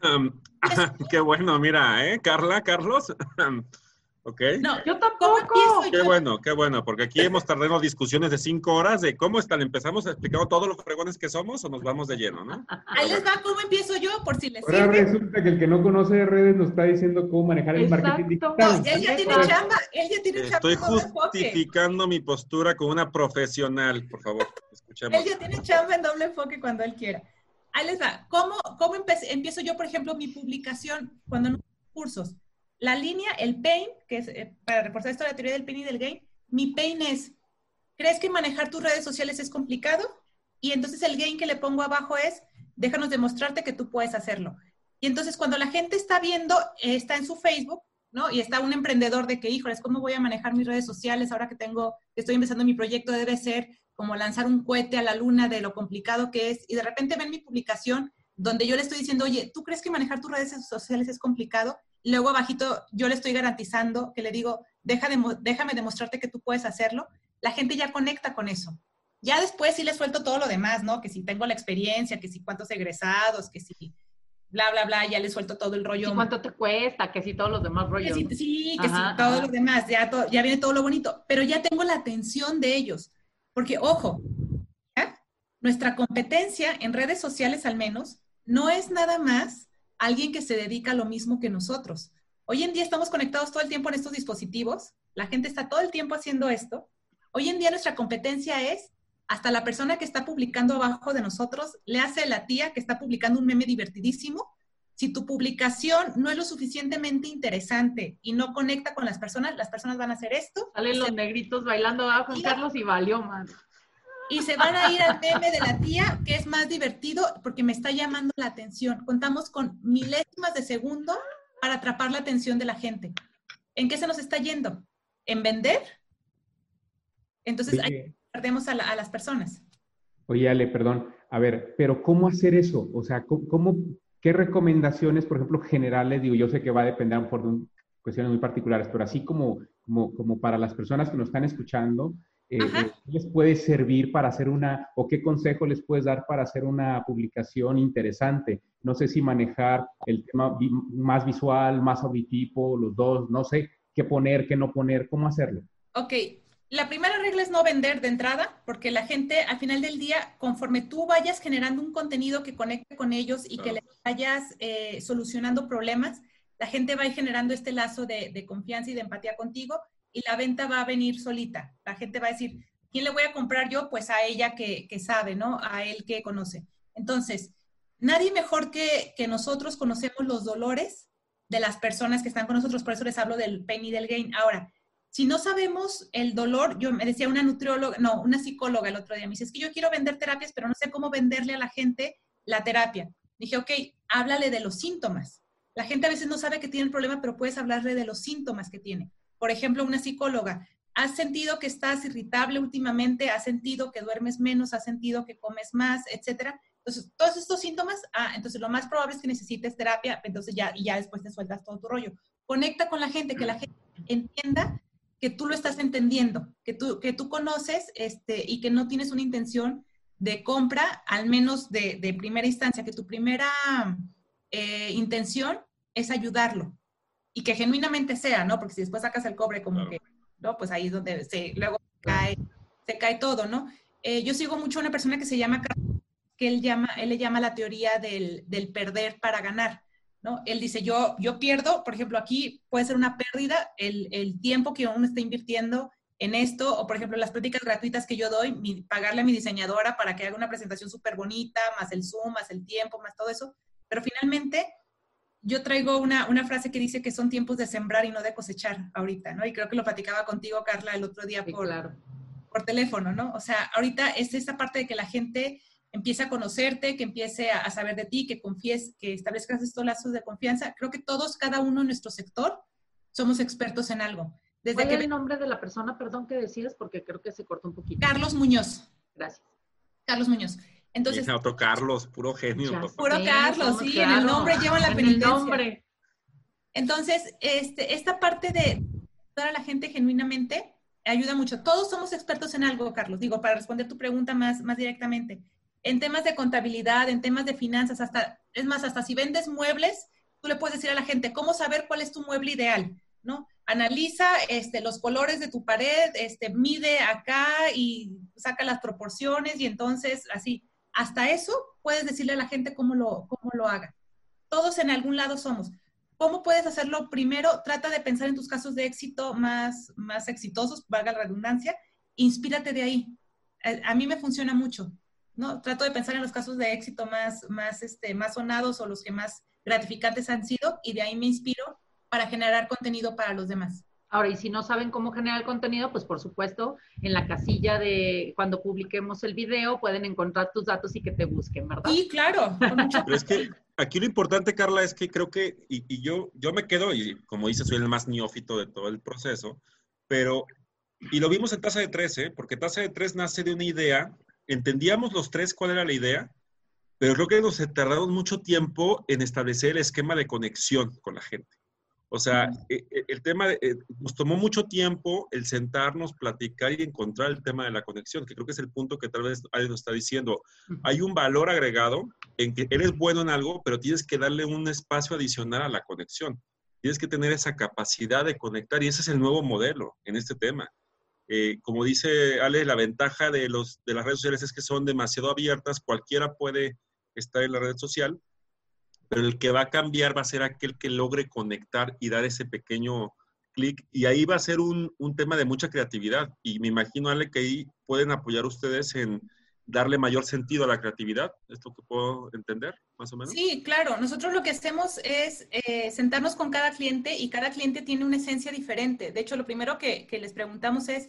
*laughs*
qué bueno, mira, ¿eh? Carla, Carlos. *laughs* ¿Ok?
No, yo tampoco.
Qué bueno, qué bueno, porque aquí hemos tardado discusiones de cinco horas de cómo están. ¿Empezamos explicando todos los fregones que somos o nos vamos de lleno, no?
Ahí les va cómo empiezo yo, por si les
Ahora resulta que el que no conoce redes nos está diciendo cómo manejar el marketing digital.
No, él ya tiene chamba, él ya tiene
chamba. Estoy justificando mi postura como una profesional, por favor, escuchemos.
Él ya tiene chamba en doble enfoque cuando él quiera. Ahí les va. ¿Cómo, cómo empiezo yo, por ejemplo, mi publicación cuando no cursos? La línea, el pain, que es eh, para reforzar esto la teoría del pain y del gain, mi pain es, ¿crees que manejar tus redes sociales es complicado? Y entonces el gain que le pongo abajo es, déjanos demostrarte que tú puedes hacerlo. Y entonces cuando la gente está viendo, está en su Facebook, ¿no? Y está un emprendedor de que, híjoles, ¿cómo voy a manejar mis redes sociales ahora que tengo, que estoy empezando mi proyecto? Debe ser como lanzar un cohete a la luna de lo complicado que es. Y de repente ven mi publicación donde yo le estoy diciendo, oye, ¿tú crees que manejar tus redes sociales es complicado? Luego abajito yo le estoy garantizando que le digo, Deja de, déjame demostrarte que tú puedes hacerlo. La gente ya conecta con eso. Ya después sí le suelto todo lo demás, ¿no? Que si tengo la experiencia, que si cuántos egresados, que si bla, bla, bla, ya le suelto todo el rollo.
¿Y cuánto te cuesta? Que si todos los demás rollos.
sí, que si todos los demás, ya, ya viene todo lo bonito. Pero ya tengo la atención de ellos. Porque, ojo, nuestra competencia en redes sociales al menos no es nada más alguien que se dedica a lo mismo que nosotros. Hoy en día estamos conectados todo el tiempo en estos dispositivos, la gente está todo el tiempo haciendo esto. Hoy en día nuestra competencia es hasta la persona que está publicando abajo de nosotros le hace la tía que está publicando un meme divertidísimo. Si tu publicación no es lo suficientemente interesante y no conecta con las personas, las personas van a hacer esto.
Salen los negritos bailando abajo Juan Carlos y valió más.
Y se van a ir al meme de la tía, que es más divertido porque me está llamando la atención. Contamos con milésimas de segundo para atrapar la atención de la gente. ¿En qué se nos está yendo? ¿En vender? Entonces, ahí perdemos a, las personas.
Oye, Ale, perdón. A ver, pero ¿cómo hacer eso? O sea, ¿cómo, qué recomendaciones, por ejemplo, generales? Digo, yo sé que va a depender por de cuestiones muy particulares, pero así como, como, como para las personas que nos están escuchando, eh, eh, ¿qué les puede servir para hacer una, o qué consejo les puedes dar para hacer una publicación interesante? No sé si manejar el tema más visual, más auditivo, los dos, no sé qué poner, qué no poner, cómo hacerlo.
Ok, la primera regla es no vender de entrada, porque la gente al final del día, conforme tú vayas generando un contenido que conecte con ellos y que les vayas eh, solucionando problemas, la gente va a ir generando este lazo de, confianza y de empatía contigo y la venta va a venir solita. La gente va a decir, ¿quién le voy a comprar yo? Pues a ella que, sabe, ¿no? A él que conoce. Entonces, nadie mejor que, nosotros conocemos los dolores de las personas que están con nosotros, por eso les hablo del pain y del gain. Ahora, si no sabemos el dolor, yo me decía una nutrióloga, no, una psicóloga el otro día, me dice, es que yo quiero vender terapias, pero no sé cómo venderle a la gente la terapia. Dije, ok, háblale de los síntomas. La gente a veces no sabe que tiene el problema, pero puedes hablarle de los síntomas que tiene. Por ejemplo, una psicóloga, ¿has sentido que estás irritable últimamente? ¿Has sentido que duermes menos? ¿Has sentido que comes más? Etcétera. Entonces, todos estos síntomas, ah, entonces lo más probable es que necesites terapia, entonces ya, y ya después te sueltas todo tu rollo. Conecta con la gente, que la gente entienda que tú lo estás entendiendo, que tú, que tú conoces este, y que no tienes una intención de compra, al menos de, de primera instancia, que tu primera eh, intención es ayudarlo y que genuinamente sea, ¿no? Porque si después sacas el cobre como que, ¿no? Pues ahí es donde se, luego cae, se cae todo, ¿no? Eh, yo sigo mucho a una persona que se llama, que él, llama, él le llama la teoría del, del perder para ganar. ¿no? Él dice, yo, yo pierdo, por ejemplo, aquí puede ser una pérdida el, el tiempo que uno está invirtiendo en esto, o por ejemplo, las prácticas gratuitas que yo doy, pagarle a mi diseñadora para que haga una presentación súper bonita, más el Zoom, más el tiempo, más todo eso. Pero finalmente, yo traigo una, una, frase que dice que son tiempos de sembrar y no de cosechar ahorita, ¿no? Y creo que lo platicaba contigo, Carla, el otro día por, por teléfono, ¿no? O sea, ahorita es esa parte de que la gente empiece a conocerte, que empiece a, saber de ti, que confíes, que establezcas estos lazos de confianza. Creo que todos, cada uno en nuestro sector, somos expertos en algo.
Desde ¿Cuál que es el nombre de la persona, perdón, que decías? Porque creo que se cortó un poquito.
Carlos Muñoz.
Gracias.
Carlos Muñoz. Entonces,
otro Carlos, puro genio.
Puro Carlos, sí, en el nombre llevan la penitencia. nombre. Entonces, este, esta parte de dar a la gente genuinamente ayuda mucho. Todos somos expertos en algo, Carlos. Digo, para responder tu pregunta más, más directamente en temas de contabilidad, en temas de finanzas, hasta, es más, hasta si vendes muebles, tú le puedes decir a la gente cómo saber cuál es tu mueble ideal, ¿no? Analiza este, los colores de tu pared, este, mide acá y saca las proporciones y entonces así. Hasta eso puedes decirle a la gente cómo lo, cómo lo haga. Todos en algún lado somos. ¿Cómo puedes hacerlo? Primero, trata de pensar en tus casos de éxito más, más exitosos, valga la redundancia. Inspírate de ahí. A, a mí me funciona mucho ¿no? Trato de pensar en los casos de éxito más, más, este, más sonados o los que más gratificantes han sido y de ahí me inspiro para generar contenido para los demás.
Ahora, y si no saben cómo generar contenido, pues por supuesto, en la casilla de cuando publiquemos el video pueden encontrar tus datos y que te busquen, ¿verdad?
Sí, claro.
Pero es que aquí lo importante, Carla, es que creo que, y, y, yo, yo me quedo, y como dices, soy el más neófito de todo el proceso, pero, y lo vimos en Tasa de 13, ¿eh? porque Tasa de 3 nace de una idea entendíamos los tres cuál era la idea, pero creo que nos tardamos mucho tiempo en establecer el esquema de conexión con la gente. O sea, e, e, el tema, eh, nos tomó mucho tiempo el sentarnos, platicar y encontrar el tema de la conexión, que creo que es el punto que tal vez alguien nos está diciendo. Hay un valor agregado en que eres bueno en algo, pero tienes que darle un espacio adicional a la conexión. Tienes que tener esa capacidad de conectar y ese es el nuevo modelo en este tema. Eh, como dice Ale, la ventaja de, los, de las redes sociales es que son demasiado abiertas, cualquiera puede estar en la red social, pero el que va a cambiar va a ser aquel que logre conectar y dar ese pequeño clic y ahí va a ser un, un, tema de mucha creatividad. Y me imagino, Ale, que ahí pueden apoyar ustedes en darle mayor sentido a la creatividad. ¿Esto que puedo entender, más o menos?
Sí, claro. Nosotros lo que hacemos es eh, sentarnos con cada cliente y cada cliente tiene una esencia diferente. De hecho, lo primero que, que les preguntamos es,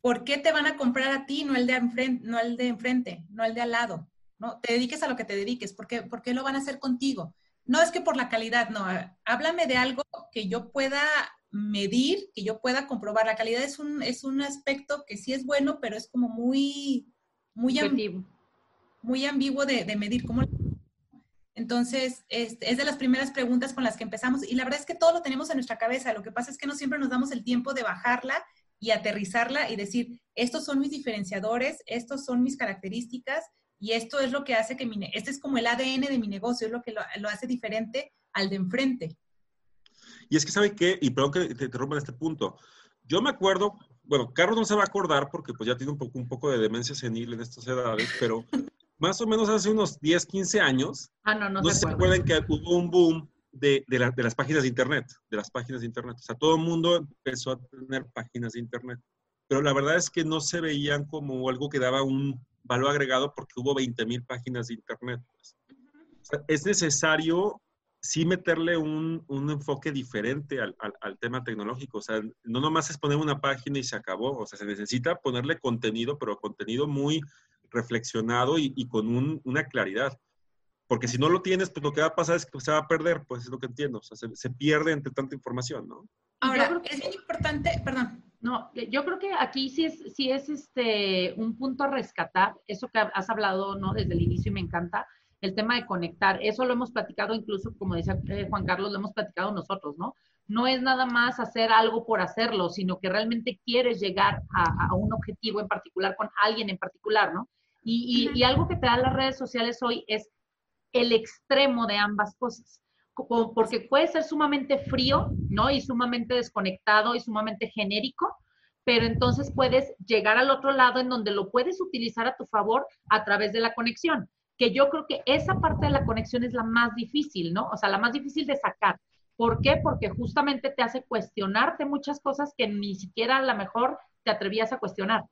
¿por qué te van a comprar a ti, no el de enfrente, no el de enfrente, no el de al lado? ¿No? Te dediques a lo que te dediques, ¿por qué, ¿por qué lo van a hacer contigo? No es que por la calidad, no. Háblame de algo que yo pueda medir, que yo pueda comprobar. La calidad es un, es un aspecto que sí es bueno, pero es como muy, muy, ambiguo, muy ambiguo de, de medir. ¿Cómo? Entonces, es, es, de las primeras preguntas con las que empezamos. Y la verdad es que todo lo tenemos en nuestra cabeza. Lo que pasa es que no siempre nos damos el tiempo de bajarla y aterrizarla y decir, estos son mis diferenciadores, estos son mis características y esto es lo que hace que mi, este es como el ADN de mi negocio, es lo que lo, lo hace diferente al de enfrente.
Y es que, ¿sabe qué? Y perdón que te interrumpa en este punto. Yo me acuerdo, bueno, Carlos no se va a acordar porque pues ya tiene un poco, un poco de demencia senil en estas edades, pero más o menos hace unos 10, 15 años,
ah, no, no,
no se, acuerdan que hubo un boom de, de, la, de, las páginas de Internet, de las páginas de Internet. O sea, todo el mundo empezó a tener páginas de Internet, pero la verdad es que no se veían como algo que daba un valor agregado porque hubo 20 mil páginas de Internet. Pues. O sea, es necesario sí meterle un, un enfoque diferente al, al, al, tema tecnológico. O sea, no nomás es poner una página y se acabó. O sea, se necesita ponerle contenido, pero contenido muy reflexionado y, y con un, una claridad. Porque si no lo tienes, pues lo que va a pasar es que se va a perder, pues es lo que entiendo. O sea, se, se pierde entre tanta información, ¿no?
Ahora, es bien importante, perdón.
No, yo creo que aquí sí es, sí es este, un punto a rescatar, eso que has hablado, ¿no? Desde el inicio y me encanta, el tema de conectar. Eso lo hemos platicado incluso, como decía eh, Juan Carlos, lo hemos platicado nosotros, ¿no? No es nada más hacer algo por hacerlo, sino que realmente quieres llegar a, a un objetivo en particular con alguien en particular, ¿no? Y, y, y algo que te dan las redes sociales hoy es el extremo de ambas cosas, porque puede ser sumamente frío, ¿no? Y sumamente desconectado y sumamente genérico, pero entonces puedes llegar al otro lado en donde lo puedes utilizar a tu favor a través de la conexión, que yo creo que esa parte de la conexión es la más difícil, ¿no? O sea, la más difícil de sacar. ¿Por qué? Porque justamente te hace cuestionarte muchas cosas que ni siquiera a lo mejor te atrevías a cuestionar.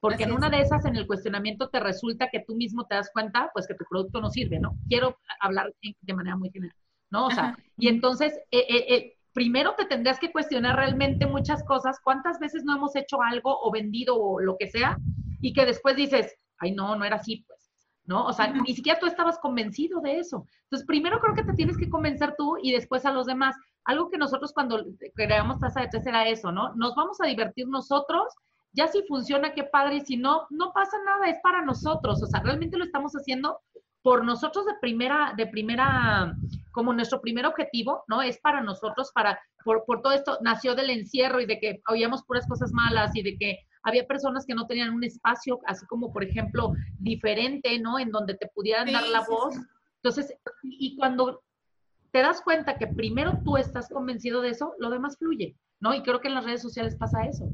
Porque en una de esas, en el cuestionamiento, te resulta que tú mismo te das cuenta, pues que tu producto no sirve, ¿no? Quiero hablar de manera muy general, ¿no? O sea, Ajá. y entonces, eh, eh, eh, primero te tendrías que cuestionar realmente muchas cosas. ¿Cuántas veces no hemos hecho algo o vendido o lo que sea? Y que después dices, ay, no, no era así, pues. ¿No? O sea, Ajá. ni siquiera tú estabas convencido de eso. Entonces, primero creo que te tienes que convencer tú y después a los demás. Algo que nosotros cuando creamos tasa de tres era eso, ¿no? Nos vamos a divertir nosotros ya si funciona, qué padre, y si no, no pasa nada, es para nosotros, o sea, realmente lo estamos haciendo por nosotros de primera, de primera, como nuestro primer objetivo, ¿no? Es para nosotros, para, por, por todo esto, nació del encierro y de que oíamos puras cosas malas y de que había personas que no tenían un espacio, así como, por ejemplo, diferente, ¿no? En donde te pudieran sí, dar la sí, voz. Sí. Entonces, y cuando te das cuenta que primero tú estás convencido de eso, lo demás fluye, ¿no? Y creo que en las redes sociales pasa eso.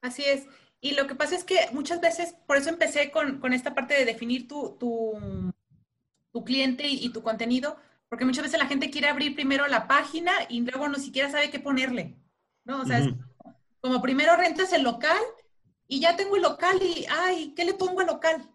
Así es. Y lo que pasa es que muchas veces, por eso empecé con, con esta parte de definir tu, tu, tu cliente y, y, tu contenido, porque muchas veces la gente quiere abrir primero la página y luego no siquiera sabe qué ponerle, ¿no? O sea, uh -huh. es como primero rentas el local y ya tengo el local y, ay, ¿qué le pongo al local?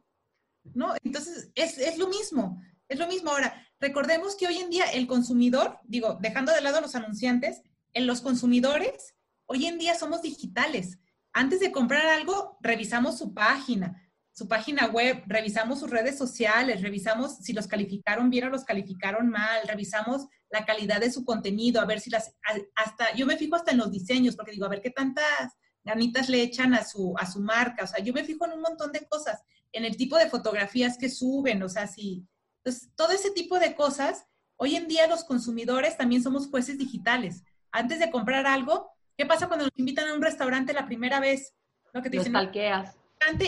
¿No? Entonces, es, es lo mismo, es lo mismo. Ahora, recordemos que hoy en día el consumidor, digo, dejando de lado a los anunciantes, en los consumidores, hoy en día somos digitales antes de comprar algo, revisamos su página, su página web, revisamos sus redes sociales, revisamos si los calificaron bien o los calificaron mal, revisamos la calidad de su contenido, a ver si las, hasta, yo me fijo hasta en los diseños, porque digo, a ver qué tantas ganitas le echan a su, a su marca, o sea, yo me fijo en un montón de cosas, en el tipo de fotografías que suben, o sea, si, pues todo ese tipo de cosas, hoy en día los consumidores también somos jueces digitales. Antes de comprar algo, ¿Qué pasa cuando nos invitan a un restaurante la primera vez?
Lo que te dicen. Talqueas.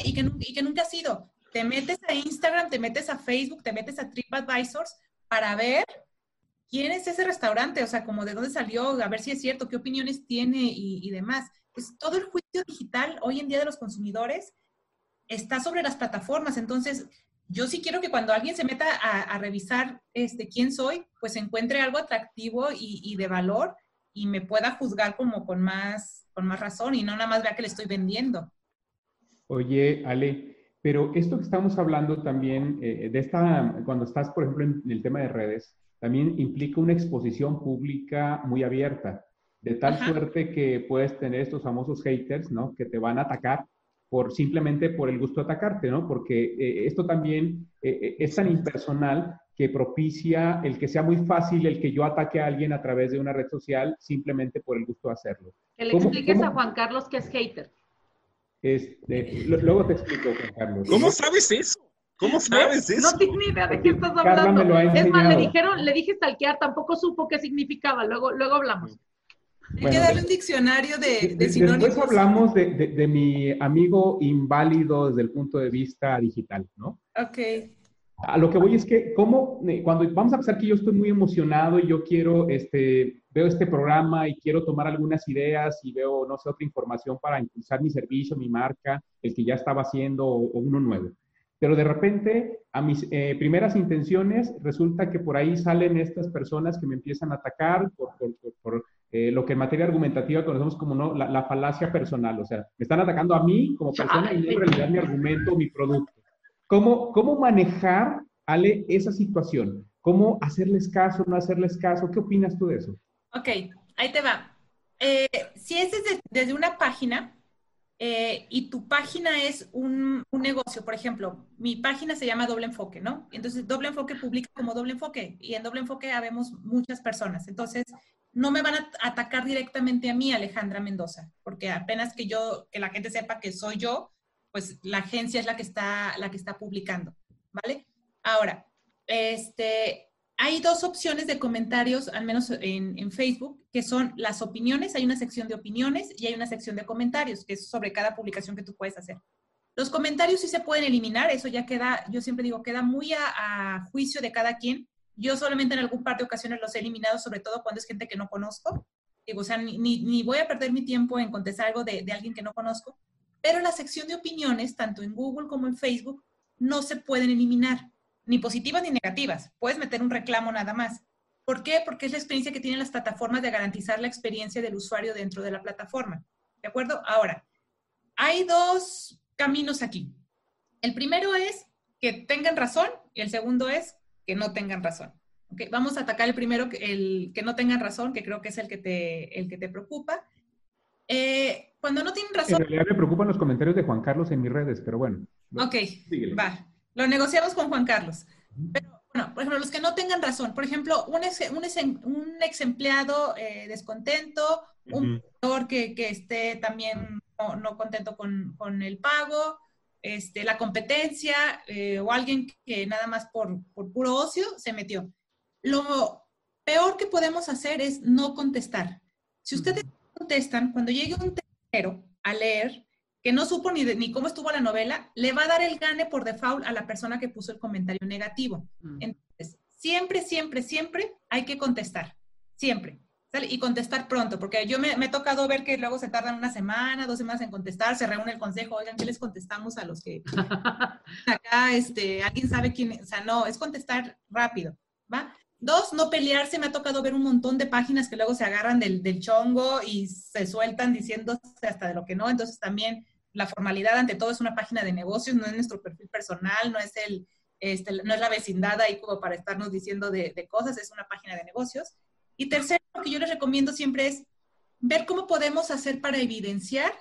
Y que, y que nunca has ido. Te metes a Instagram, te metes a Facebook, te metes a TripAdvisors para ver quién es ese restaurante, o sea, como de dónde salió, a ver si es cierto, qué opiniones tiene y, y demás. Pues todo el juicio digital hoy en día de los consumidores está sobre las plataformas. Entonces, yo sí quiero que cuando alguien se meta a, a revisar este, quién soy, pues encuentre algo atractivo y, y de valor y me pueda juzgar como con más, con más razón y no nada más vea que le estoy vendiendo.
Oye, Ale, pero esto que estamos hablando también, eh, de esta, cuando estás, por ejemplo, en el tema de redes, también implica una exposición pública muy abierta, de tal suerte que puedes tener estos famosos haters, ¿no? Que te van a atacar por simplemente por el gusto de atacarte, ¿no? Porque eh, esto también eh, es tan impersonal que propicia el que sea muy fácil el que yo ataque a alguien a través de una red social simplemente por el gusto de hacerlo.
Que le expliques a Juan Carlos que es hater.
Este, luego te explico, Juan Carlos.
¿Cómo sabes eso? ¿Cómo sabes eso?
No ni idea de qué estás hablando. es más, le dijeron, le dije stalkear, tampoco supo qué significaba. Luego, luego hablamos.
Hay que darle un diccionario de, de, sinónimos.
Después hablamos de, de, mi amigo inválido desde el punto de vista digital, ¿no?
Ok.
A lo que voy es que, ¿cómo, cuando vamos a pensar que yo estoy muy emocionado y yo quiero, este, veo este programa y quiero tomar algunas ideas y veo, no sé, otra información para impulsar mi servicio, mi marca, el que ya estaba haciendo o, uno nuevo. Pero de repente, a mis eh, primeras intenciones, resulta que por ahí salen estas personas que me empiezan a atacar por, por, eh, lo que en materia argumentativa conocemos como ¿no? la, la, falacia personal. O sea, me están atacando a mí como persona y no en realidad mi argumento, mi producto. ¿Cómo, cómo manejar, Ale, esa situación? ¿Cómo hacerles caso, no hacerles caso? ¿Qué opinas tú de eso?
Ok, ahí te va. Eh, si es desde, una página eh, y tu página es un, un, negocio, por ejemplo, mi página se llama Doble Enfoque, ¿no? Entonces, Doble Enfoque publica como Doble Enfoque y en Doble Enfoque habemos muchas personas. Entonces, no me van a atacar directamente a mí, Alejandra Mendoza, porque apenas que yo, que la gente sepa que soy yo, pues la agencia es la que está, la que está publicando, ¿vale? Ahora, este, hay dos opciones de comentarios, al menos en, Facebook, que son las opiniones. Hay una sección de opiniones y hay una sección de comentarios, que es sobre cada publicación que tú puedes hacer. Los comentarios sí se pueden eliminar, eso ya queda, yo siempre digo, queda muy a, juicio de cada quien. Yo solamente en algún par de ocasiones los he eliminado, sobre todo cuando es gente que no conozco. Digo, o sea, ni, ni voy a perder mi tiempo en contestar algo de, de alguien que no conozco. Pero la sección de opiniones, tanto en Google como en Facebook, no se pueden eliminar, ni positivas ni negativas. Puedes meter un reclamo nada más. ¿Por qué? Porque es la experiencia que tienen las plataformas de garantizar la experiencia del usuario dentro de la plataforma. ¿De acuerdo? Ahora, hay dos caminos aquí. El primero es que tengan razón y el segundo es que no tengan razón. ¿Okay? Vamos a atacar el primero, el que no tengan razón, que creo que es el que te, el que te preocupa. Eh, cuando no tienen razón.
En realidad me preocupan los comentarios de Juan Carlos en mis redes, pero bueno.
Ok, va. Lo negociamos con Juan Carlos. Pero, bueno, por ejemplo, los que no tengan razón. Por ejemplo, un ex, un un ex empleado eh, descontento, un uh que, que, esté también no, contento con, con, el pago, este, la competencia eh, o alguien que nada más por, por puro ocio se metió. Lo peor que podemos hacer es no contestar. Si ustedes contestan, cuando llegue un tercero a leer, que no supo ni, ni cómo estuvo la novela, le va a dar el gane por default a la persona que puso el comentario negativo. Mm. Entonces, siempre, siempre, siempre hay que contestar. Siempre. Y contestar pronto, porque yo me, me, he tocado ver que luego se tardan una semana, dos semanas en contestar, se reúne el consejo, oigan, ¿qué les contestamos a los que *laughs* acá, este, alguien sabe quién, o sea, no, es contestar rápido, ¿va? Dos, no pelearse. Me ha tocado ver un montón de páginas que luego se agarran del, chongo y se sueltan diciéndose hasta de lo que no. Entonces también la formalidad ante todo es una página de negocios, no es nuestro perfil personal, no es el, este, no es la vecindad ahí como para estarnos diciendo de, cosas, es una página de negocios. Y tercero, lo que yo les recomiendo siempre es ver cómo podemos hacer para evidenciar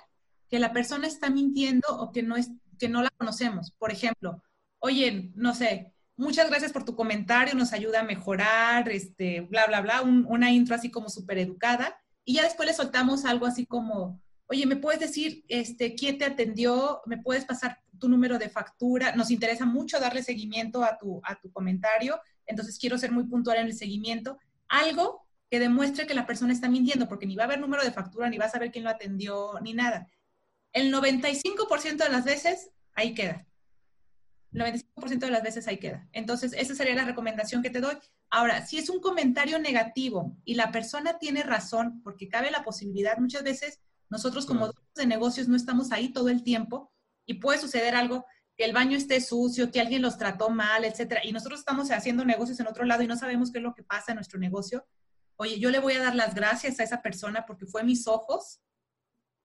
que la persona está mintiendo o que no, es, que no la conocemos. Por ejemplo, oye, no sé, muchas gracias por tu comentario, nos ayuda a mejorar, este, bla, bla, bla, una intro así como súper educada. Y ya después le soltamos algo así como, oye, ¿me puedes decir este, quién te atendió? ¿Me puedes pasar tu número de factura? Nos interesa mucho darle seguimiento a tu, a tu comentario, entonces quiero ser muy puntual en el seguimiento. Algo que demuestre que la persona está mintiendo, porque ni va a haber número de factura, ni va a saber quién lo atendió, ni nada. El 95% de las veces ahí queda. 95% de las veces ahí queda. Entonces, esa sería la recomendación que te doy. Ahora, si es un comentario negativo y la persona tiene razón, porque cabe la posibilidad, muchas veces nosotros como de negocios no estamos ahí todo el tiempo y puede suceder algo, que el baño esté sucio, que alguien los trató mal, etcétera, y nosotros estamos haciendo negocios en otro lado y no sabemos qué es lo que pasa en nuestro negocio. oye, yo le voy a dar las gracias a esa persona porque fue mis ojos,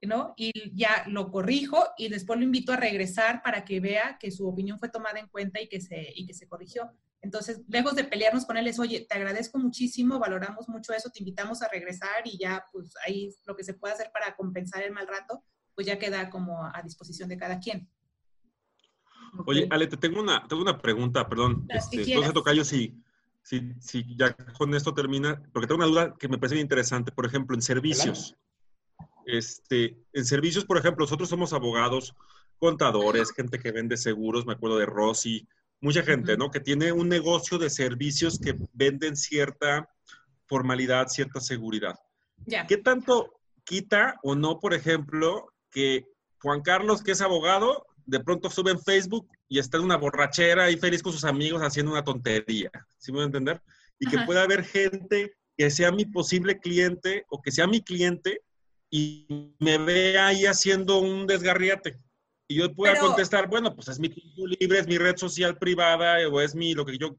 ¿no? Y ya lo corrijo y después lo invito a regresar para que vea que su opinión fue tomada en cuenta y que se, y que se corrigió. Entonces, lejos de pelearnos con él, es, oye, te agradezco muchísimo, valoramos mucho eso, te invitamos a regresar y ya, pues ahí lo que se puede hacer para compensar el mal rato, pues ya queda como a disposición de cada quien.
Oye, Ale, te tengo una, tengo una pregunta, perdón. Este, no sé, Tocayo, si, si, si ya con esto termina, porque tengo una duda que me parece bien interesante. Por ejemplo, en servicios. Este, en servicios, por ejemplo, nosotros somos abogados, contadores, gente que vende seguros, me acuerdo de Rosy, mucha gente, ¿no? Que tiene un negocio de servicios que venden cierta formalidad, cierta seguridad. ¿Qué tanto quita o no, por ejemplo, que Juan Carlos, que es abogado, de pronto sube en Facebook y está en una borrachera y feliz con sus amigos haciendo una tontería? ¿Sí me voy a entender? Y que pueda haber gente que sea mi posible cliente o que sea mi cliente y me vea ahí haciendo un desgarriate. Y yo pueda contestar, bueno, pues es mi tiempo libre, es mi red social privada o es mi lo que yo...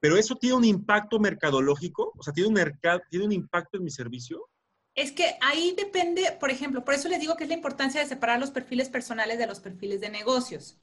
Pero eso tiene un impacto mercadológico, o sea, tiene un, tiene un impacto en mi servicio.
Es que ahí depende, por ejemplo, por eso les digo que es la importancia de separar los perfiles personales de los perfiles de negocios,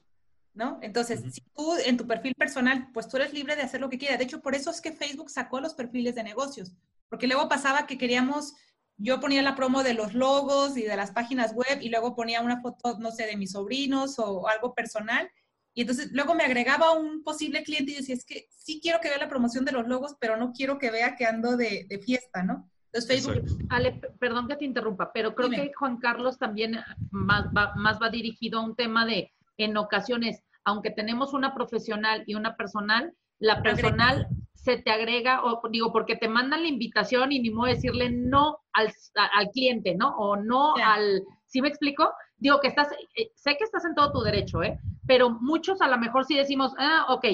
¿no? Entonces, si tú en tu perfil personal, pues tú eres libre de hacer lo que quieras. De hecho, por eso es que Facebook sacó los perfiles de negocios, porque luego pasaba que queríamos yo ponía la promo de los logos y de las páginas web y luego ponía una foto, no sé, de mis sobrinos o, algo personal. Y entonces luego me agregaba un posible cliente y decía, es que sí quiero que vea la promoción de los logos, pero no quiero que vea que ando de, fiesta, ¿no?
Entonces Facebook... Ale, perdón que te interrumpa, pero creo que Juan Carlos también más va, más va dirigido a un tema de, en ocasiones, aunque tenemos una profesional y una personal, la personal se te agrega, o digo, porque te mandan la invitación y ni modo decirle no al, al cliente, ¿no? O no al, ¿sí me explico? Digo que estás, eh, sé que estás en todo tu derecho, ¿eh? Pero muchos a lo mejor sí decimos, ah, ok,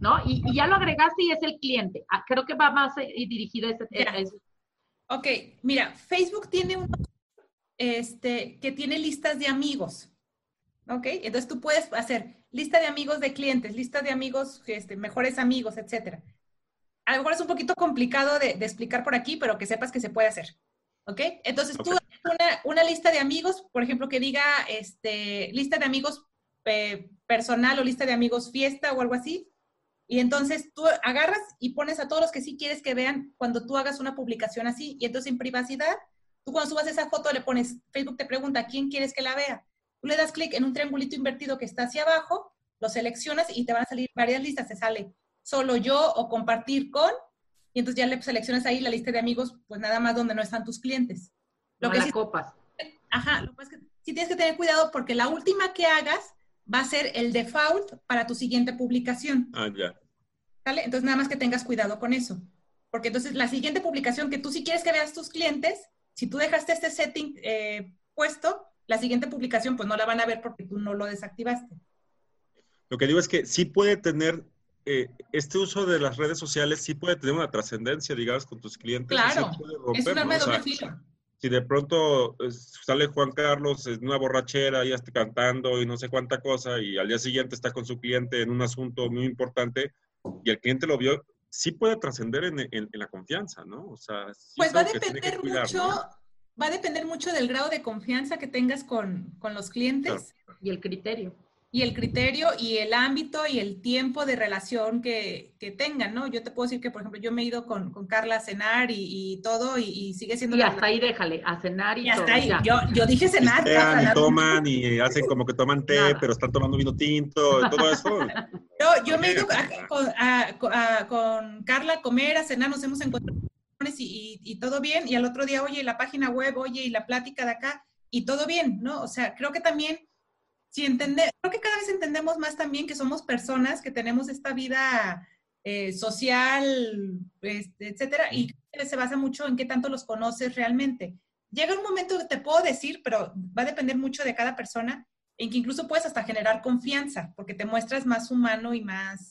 ¿no? Y, ya lo agregaste y es el cliente. Ah, creo que va más eh, dirigido a ese,
Ok, mira, Facebook tiene un, este, que tiene listas de amigos. ¿Ok? Entonces tú puedes hacer lista de amigos de clientes, lista de amigos, este, mejores amigos, etcétera a lo mejor es un poquito complicado de, explicar por aquí, pero que sepas que se puede hacer. ¿Ok? Entonces tú una, una, lista de amigos, por ejemplo, que diga este, lista de amigos eh, personal o lista de amigos fiesta o algo así. Y entonces tú agarras y pones a todos los que sí quieres que vean cuando tú hagas una publicación así. Y entonces en privacidad, tú cuando subas esa foto le pones, Facebook te pregunta, ¿quién quieres que la vea? Tú le das clic en un triangulito invertido que está hacia abajo, lo seleccionas y te van a salir varias listas. Te sale solo yo o compartir con, y entonces ya le seleccionas ahí la lista de amigos, pues nada más donde no están tus clientes.
Lo que sí, copas.
Ajá, lo que es que sí tienes que tener cuidado porque la última que hagas va a ser el default para tu siguiente publicación.
Ah, ya.
¿Sale? Entonces nada más que tengas cuidado con eso. Porque entonces la siguiente publicación que tú sí quieres que veas tus clientes, si tú dejaste este setting eh, puesto, la siguiente publicación pues no la van a ver porque tú no lo desactivaste.
Lo que digo es que sí puede tener eh, este uso de las redes sociales sí puede tener una trascendencia, digamos, con tus clientes.
Claro, es una o
Si de pronto eh, sale Juan Carlos en una borrachera y está cantando y no sé cuánta cosa y al día siguiente está con su cliente en un asunto muy importante y el cliente lo vio, sí puede trascender en, la confianza, ¿no? O sea,
pues va a depender mucho, va a depender mucho del grado de confianza que tengas con, los clientes.
Y el criterio
y el criterio y el ámbito y el tiempo de relación que, que, tengan, ¿no? Yo te puedo decir que, por ejemplo, yo me he ido con, con Carla a cenar y, todo y, sigue siendo...
Y hasta ahí déjale, a cenar y, y
hasta ahí, yo, yo, dije cenar.
Y, toman y hacen como que toman té, pero están tomando vino tinto, todo eso. *laughs*
yo, yo me he ido con, con, Carla a comer, a cenar, nos hemos encontrado y, y todo bien, y al otro día, oye, la página web, oye, y la plática de acá, y todo bien, ¿no? O sea, creo que también si entender, creo que cada vez entendemos más también que somos personas, que tenemos esta vida eh, social, este, etcétera, y se basa mucho en qué tanto los conoces realmente. Llega un momento que te puedo decir, pero va a depender mucho de cada persona, en que incluso puedes hasta generar confianza, porque te muestras más humano y más,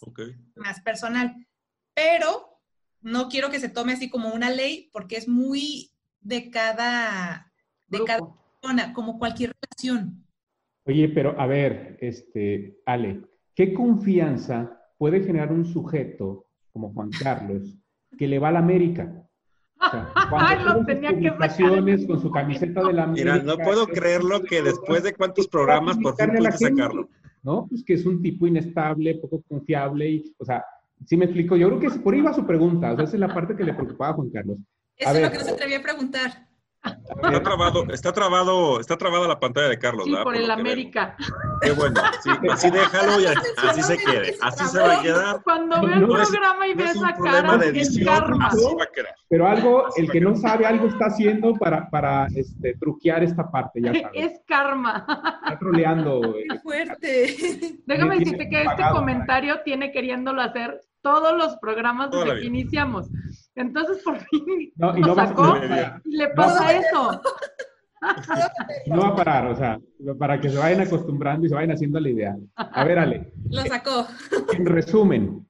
más personal. Pero no quiero que se tome así como una ley, porque es muy de cada, de cada persona, como cualquier relación.
Oye, pero a ver, este, Ale, ¿qué confianza puede generar un sujeto como Juan Carlos que le va a la América? *laughs* Ay, lo tenía que sacar. con su camiseta de la
Mira, no puedo creerlo que después de cuántos programas por fin pude sacarlo.
¿No? Pues que es un tipo inestable, poco confiable y, o sea, sí me explico. Yo creo que por ahí va su pregunta. O sea, esa es la parte que le preocupaba a Juan Carlos.
Eso es lo que no se atrevía a preguntar.
Está trabado, está trabado, está trabada la pantalla de Carlos,
sí, por, el América.
Qué bueno, sí, así déjalo y así se quiere, así se va a quedar.
Cuando ve el programa y ve esa cara, es karma.
Pero algo, el que no sabe algo está haciendo para, para este, truquear esta parte, ya *laughs* sabes.
Es karma.
Está troleando. *laughs*
Qué fuerte.
Déjame decirte que este comentario tiene queriéndolo hacer todos los programas desde que iniciamos. Entonces, por fin no, y no sacó y le pasa eso. *laughs*
No va a parar, o sea, para que se vayan acostumbrando y se vayan haciendo la idea. A ver, Ale.
Lo sacó.
En resumen.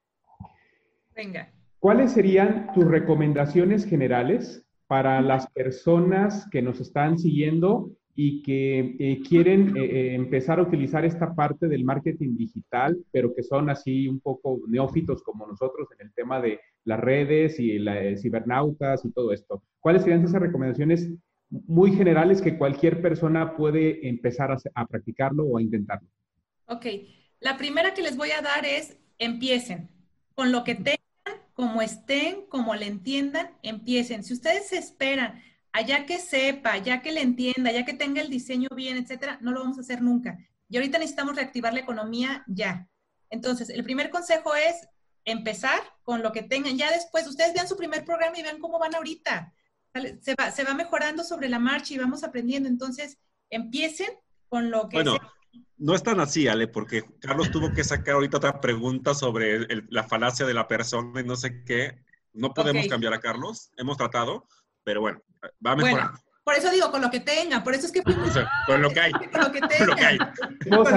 Venga.
¿Cuáles serían tus recomendaciones generales para las personas que nos están siguiendo y que eh, quieren eh, eh, empezar a utilizar esta parte del marketing digital, pero que son así un poco neófitos como nosotros en el tema de las redes y la, cibernautas y todo esto. ¿Cuáles serían esas recomendaciones muy generales que cualquier persona puede empezar a, a practicarlo o a intentarlo?
Ok, la primera que les voy a dar es empiecen con lo que tengan, como estén, como le entiendan, empiecen. Si ustedes esperan allá que sepa, ya que le entienda, ya que tenga el diseño bien, etcétera, no lo vamos a hacer nunca. Y ahorita necesitamos reactivar la economía ya. Entonces, el primer consejo es empezar con lo que tengan. Ya después, ustedes vean su primer programa y vean cómo van ahorita. Se va, se va mejorando sobre la marcha y vamos aprendiendo. Entonces, empiecen con lo que...
Bueno, no es tan así, Ale, porque Carlos tuvo que sacar ahorita otra pregunta sobre la falacia de la persona y no sé qué. No podemos cambiar a Carlos. Hemos tratado, pero bueno, va a mejorar.
por eso digo, con lo que tengan, por eso es que... *laughs*
con lo que hay. Con lo que tengan.
Con hay.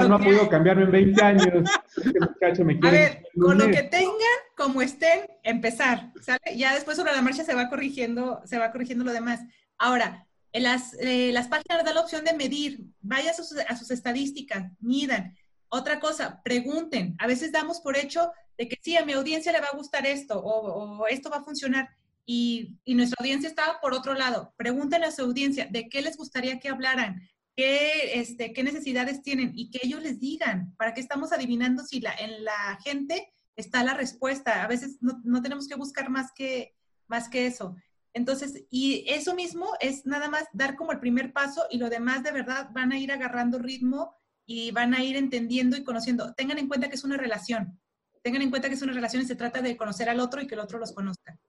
no ha podido cambiarme en 20 años. Este muchacho me quiere
a ver, con lo que tengan, como estén, empezar, ¿sale? Ya después sobre la marcha se va corrigiendo, se va corrigiendo lo demás. Ahora, en las, eh, las páginas dan la opción de medir, vaya a sus, a sus estadísticas, midan. Otra cosa, pregunten. A veces damos por hecho de que sí, a mi audiencia le va a gustar esto o, o esto va a funcionar y, nuestra audiencia estaba por otro lado. Pregúntenle a su audiencia de qué les gustaría que hablaran, qué, este, qué necesidades tienen y que ellos les digan. ¿Para qué estamos adivinando si en la gente está la respuesta? A veces no, no tenemos que buscar más que, más que eso. Entonces, y eso mismo es nada más dar como el primer paso y lo demás de verdad van a ir agarrando ritmo y van a ir entendiendo y conociendo. Tengan en cuenta que es una relación. Tengan en cuenta que es una relación y se trata de conocer al otro y que el otro los conozca.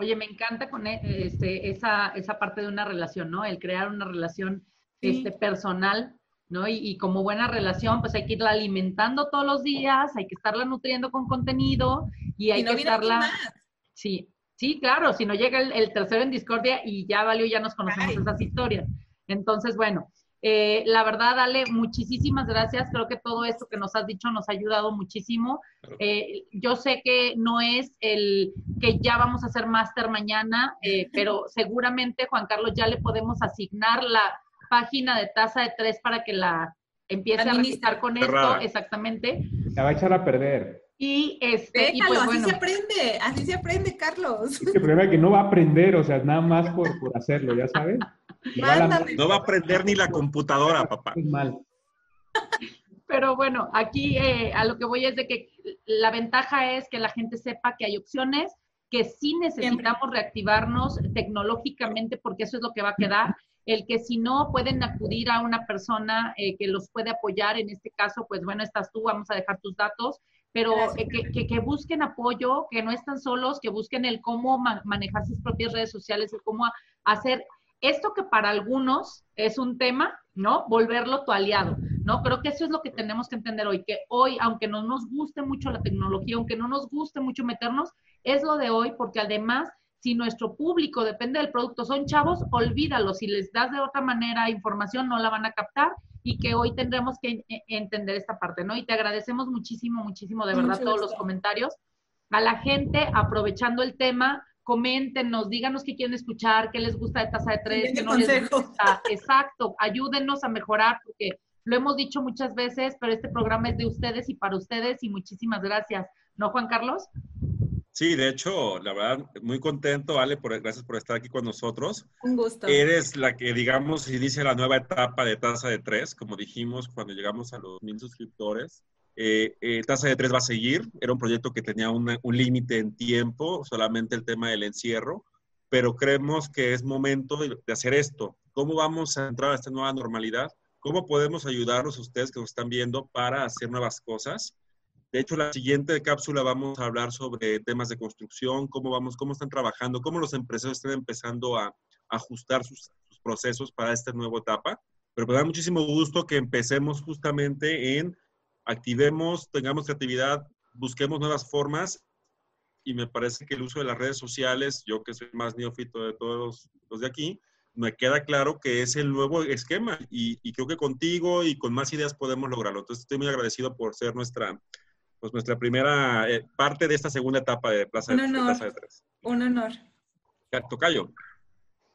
Oye, me encanta con e, este, esa, esa parte de una relación, ¿no? El crear una relación este, personal, ¿no? Y, como buena relación, pues hay que irla alimentando todos los días, hay que estarla nutriendo con contenido y hay que estarla... Sí, sí, claro, si no llega el, tercero en discordia y ya valió, ya nos conocemos esas historias. Entonces, bueno, eh, la verdad, Ale, muchísimas gracias. Creo que todo esto que nos has dicho nos ha ayudado muchísimo. Eh, yo sé que no es el que ya vamos a hacer máster mañana, eh, *laughs* pero seguramente, Juan Carlos, ya le podemos asignar la página de tasa de tres para que la empiece a administrar con esto. Exactamente.
La va a echar a perder.
Y este,
Déjalo, pues, así se aprende, así se aprende, Carlos.
el problema es que no va a aprender, o sea, nada más por, por hacerlo, ya sabes. *laughs*
No va a aprender ni la computadora, papá.
Mal.
Pero bueno, aquí eh, a lo que voy es de que la ventaja es que la gente sepa que hay opciones, que sí necesitamos reactivarnos tecnológicamente porque eso es lo que va a quedar. El que si no pueden acudir a una persona eh, que los puede apoyar, en este caso, pues bueno, estás tú, vamos a dejar tus datos, pero eh, que, que, busquen apoyo, que no están solos, que busquen el cómo manejar sus propias redes sociales, el cómo hacer esto que para algunos es un tema, ¿no? Volverlo tu aliado, ¿no? Creo que eso es lo que tenemos que entender hoy, que hoy, aunque no nos guste mucho la tecnología, aunque no nos guste mucho meternos, es lo de hoy, porque además, si nuestro público depende del producto, son chavos, olvídalo, si les das de otra manera información, no la van a captar y que hoy tendremos que entender esta parte, ¿no? Y te agradecemos muchísimo, muchísimo, de verdad, todos los comentarios. A la gente, aprovechando el tema, coméntenos, díganos qué quieren escuchar, qué les gusta de tasa de tres, qué no les gusta. Exacto, ayúdenos a mejorar porque lo hemos dicho muchas veces, pero este programa es de ustedes y para ustedes y muchísimas gracias. ¿No, Juan Carlos?
Sí, de hecho, la verdad, muy contento, Ale, por, gracias por estar aquí con nosotros.
Un gusto.
Eres la que, digamos, inicia la nueva etapa de tasa de tres, como dijimos cuando llegamos a los mil suscriptores. Eh, eh, tasa de tres va a seguir. Era un proyecto que tenía un límite en tiempo, solamente el tema del encierro, pero creemos que es momento de, de hacer esto. ¿Cómo vamos a entrar a esta nueva normalidad? ¿Cómo podemos ayudarlos a ustedes que nos están viendo para hacer nuevas cosas? De hecho, la siguiente cápsula vamos a hablar sobre temas de construcción, cómo vamos, cómo están trabajando, cómo los empresarios están empezando a, ajustar sus, procesos para esta nueva etapa. Pero me da muchísimo gusto que empecemos justamente en activemos, tengamos creatividad, busquemos nuevas formas y me parece que el uso de las redes sociales, yo que soy más neófito de todos los de aquí, me queda claro que es el nuevo esquema y, y, creo que contigo y con más ideas podemos lograrlo. Entonces estoy muy agradecido por ser nuestra, pues nuestra primera eh, parte de esta segunda etapa de Plaza,
Un honor.
de, Plaza de Tres.
Un honor.
Tocayo.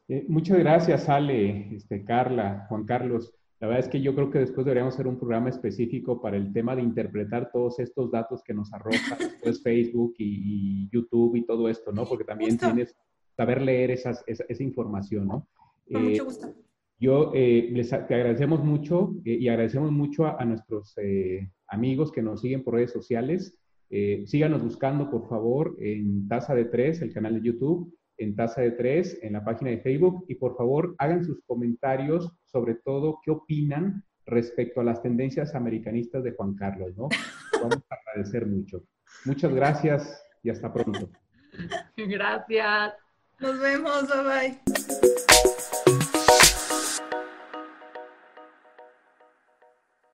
Eh, muchas gracias, Ale, este, Carla, Juan Carlos. La verdad es que yo creo que después deberíamos hacer un programa específico para el tema de interpretar todos estos datos que nos arroja *laughs* después Facebook y, y, YouTube y todo esto, ¿no? Porque también Justo. tienes saber leer esas, esa, esa información, ¿no?
Con eh, mucho gusto.
Yo eh, les te agradecemos mucho eh, y agradecemos mucho a, a nuestros eh, amigos que nos siguen por redes sociales. Eh, síganos buscando, por favor, en Taza de Tres, el canal de YouTube, en Taza de Tres, en la página de Facebook, y por favor hagan sus comentarios sobre todo qué opinan respecto a las tendencias americanistas de Juan Carlos, ¿no? *laughs* Vamos a agradecer mucho. Muchas gracias y hasta pronto.
Gracias.
Nos vemos, bye bye.